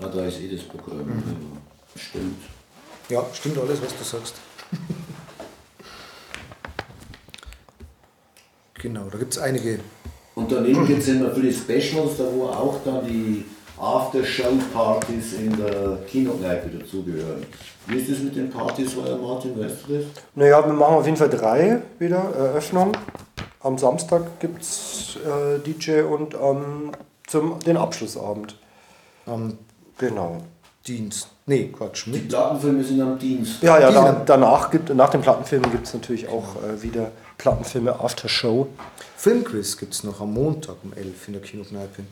A: Ja, da ist eh das Programm. Mhm. Stimmt.
B: Ja, stimmt alles, was du sagst. Genau, da gibt es einige.
A: Und daneben gibt es immer viele Specials, da wo auch dann die After-Show-Partys in der Kinokneipe dazugehören. Wie ist das mit den Partys, euer Martin, weißt du das?
C: Naja, wir machen auf jeden Fall drei wieder Eröffnung. Am Samstag gibt es äh, DJ und ähm, zum, den Abschlussabend.
B: Am
C: Genau.
B: Dienst. Nee, Quatsch.
A: Die. Plattenfilme sind am Dienstag.
C: Ja, ja, da, danach gibt, nach den Plattenfilmen gibt es natürlich auch äh, wieder Plattenfilme After Show.
B: Filmquiz gibt es noch am Montag um 11 in der Kinokneipe.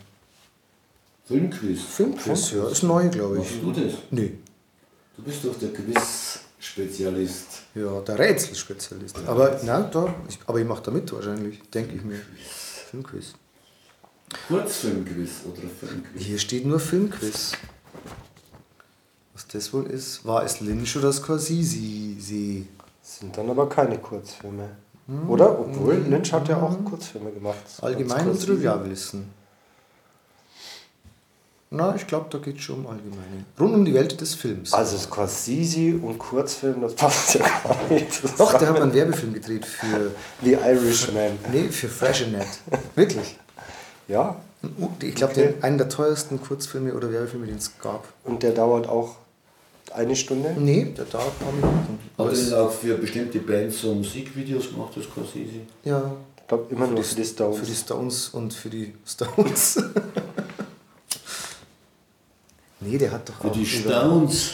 A: Filmquiz.
B: Filmquiz, ja, ist neu, glaube
A: Machst
B: ich.
A: du das?
B: Nee,
A: Du bist doch der Quiz-Spezialist.
B: ja, der Rätselspezialist. Aber, na, da, ich, aber ich mache da mit wahrscheinlich, denke ich mir. Filmquiz.
A: Kurzfilmquiz oder Filmquiz?
B: Hier steht nur Filmquiz. Was das wohl ist? War es Lynch oder Scorsese? Sie.
C: Sind dann aber keine Kurzfilme. Oder? Obwohl, Lynch hat ja auch Kurzfilme gemacht.
B: Allgemein und. Trivialwissen. Na, ich glaube, da geht es schon um allgemeine. Rund um die Welt des Films.
C: Also Scorsese und Kurzfilm, das passt ja gar nicht.
B: Doch, der hat einen Werbefilm gedreht für.
C: The Irishman.
B: Nee, für Freshenet. Wirklich.
C: Ja,
B: Ich glaube,
C: Okay.
B: einen der teuersten Kurzfilme oder Werbefilme, den es gab.
C: und der dauert auch eine Stunde.
B: Nee, der dauert ein paar Minuten. Aber
A: Hat er
B: es,
A: denn auch für bestimmte Bands so Musikvideos gemacht, das Scorsese?
B: ja,
C: Ich glaube immer nur für die Stones.
B: für die Stones und für die Stones. nee, der hat doch
A: Für
B: auch
A: die
B: über,
A: Stones.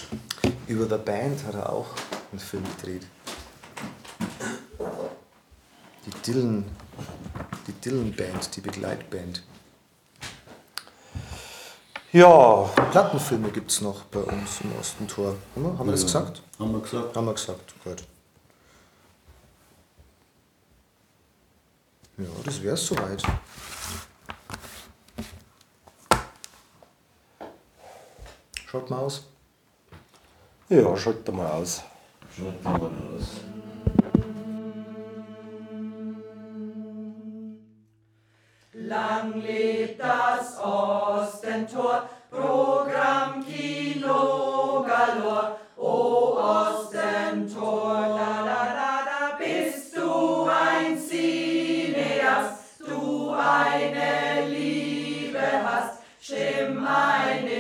B: über The Band hat er auch einen Film gedreht. Die Dylan, die Dylan Band, die Begleitband.
C: Ja,
B: Plattenfilme gibt es noch bei uns im Ostentor. Haben wir, haben wir das
A: Ja.
B: gesagt?
A: Haben wir gesagt.
B: Haben wir gesagt, gut. Ja, das wäre es soweit. Schaut mal aus.
C: ja, schaut da mal aus.
A: Schaut mal aus.
H: Lang lebt das Ostentor, Programm Kino Galor, O Ostentor, la la la la, bist du ein Cineast, du eine Liebe hast, stimm ein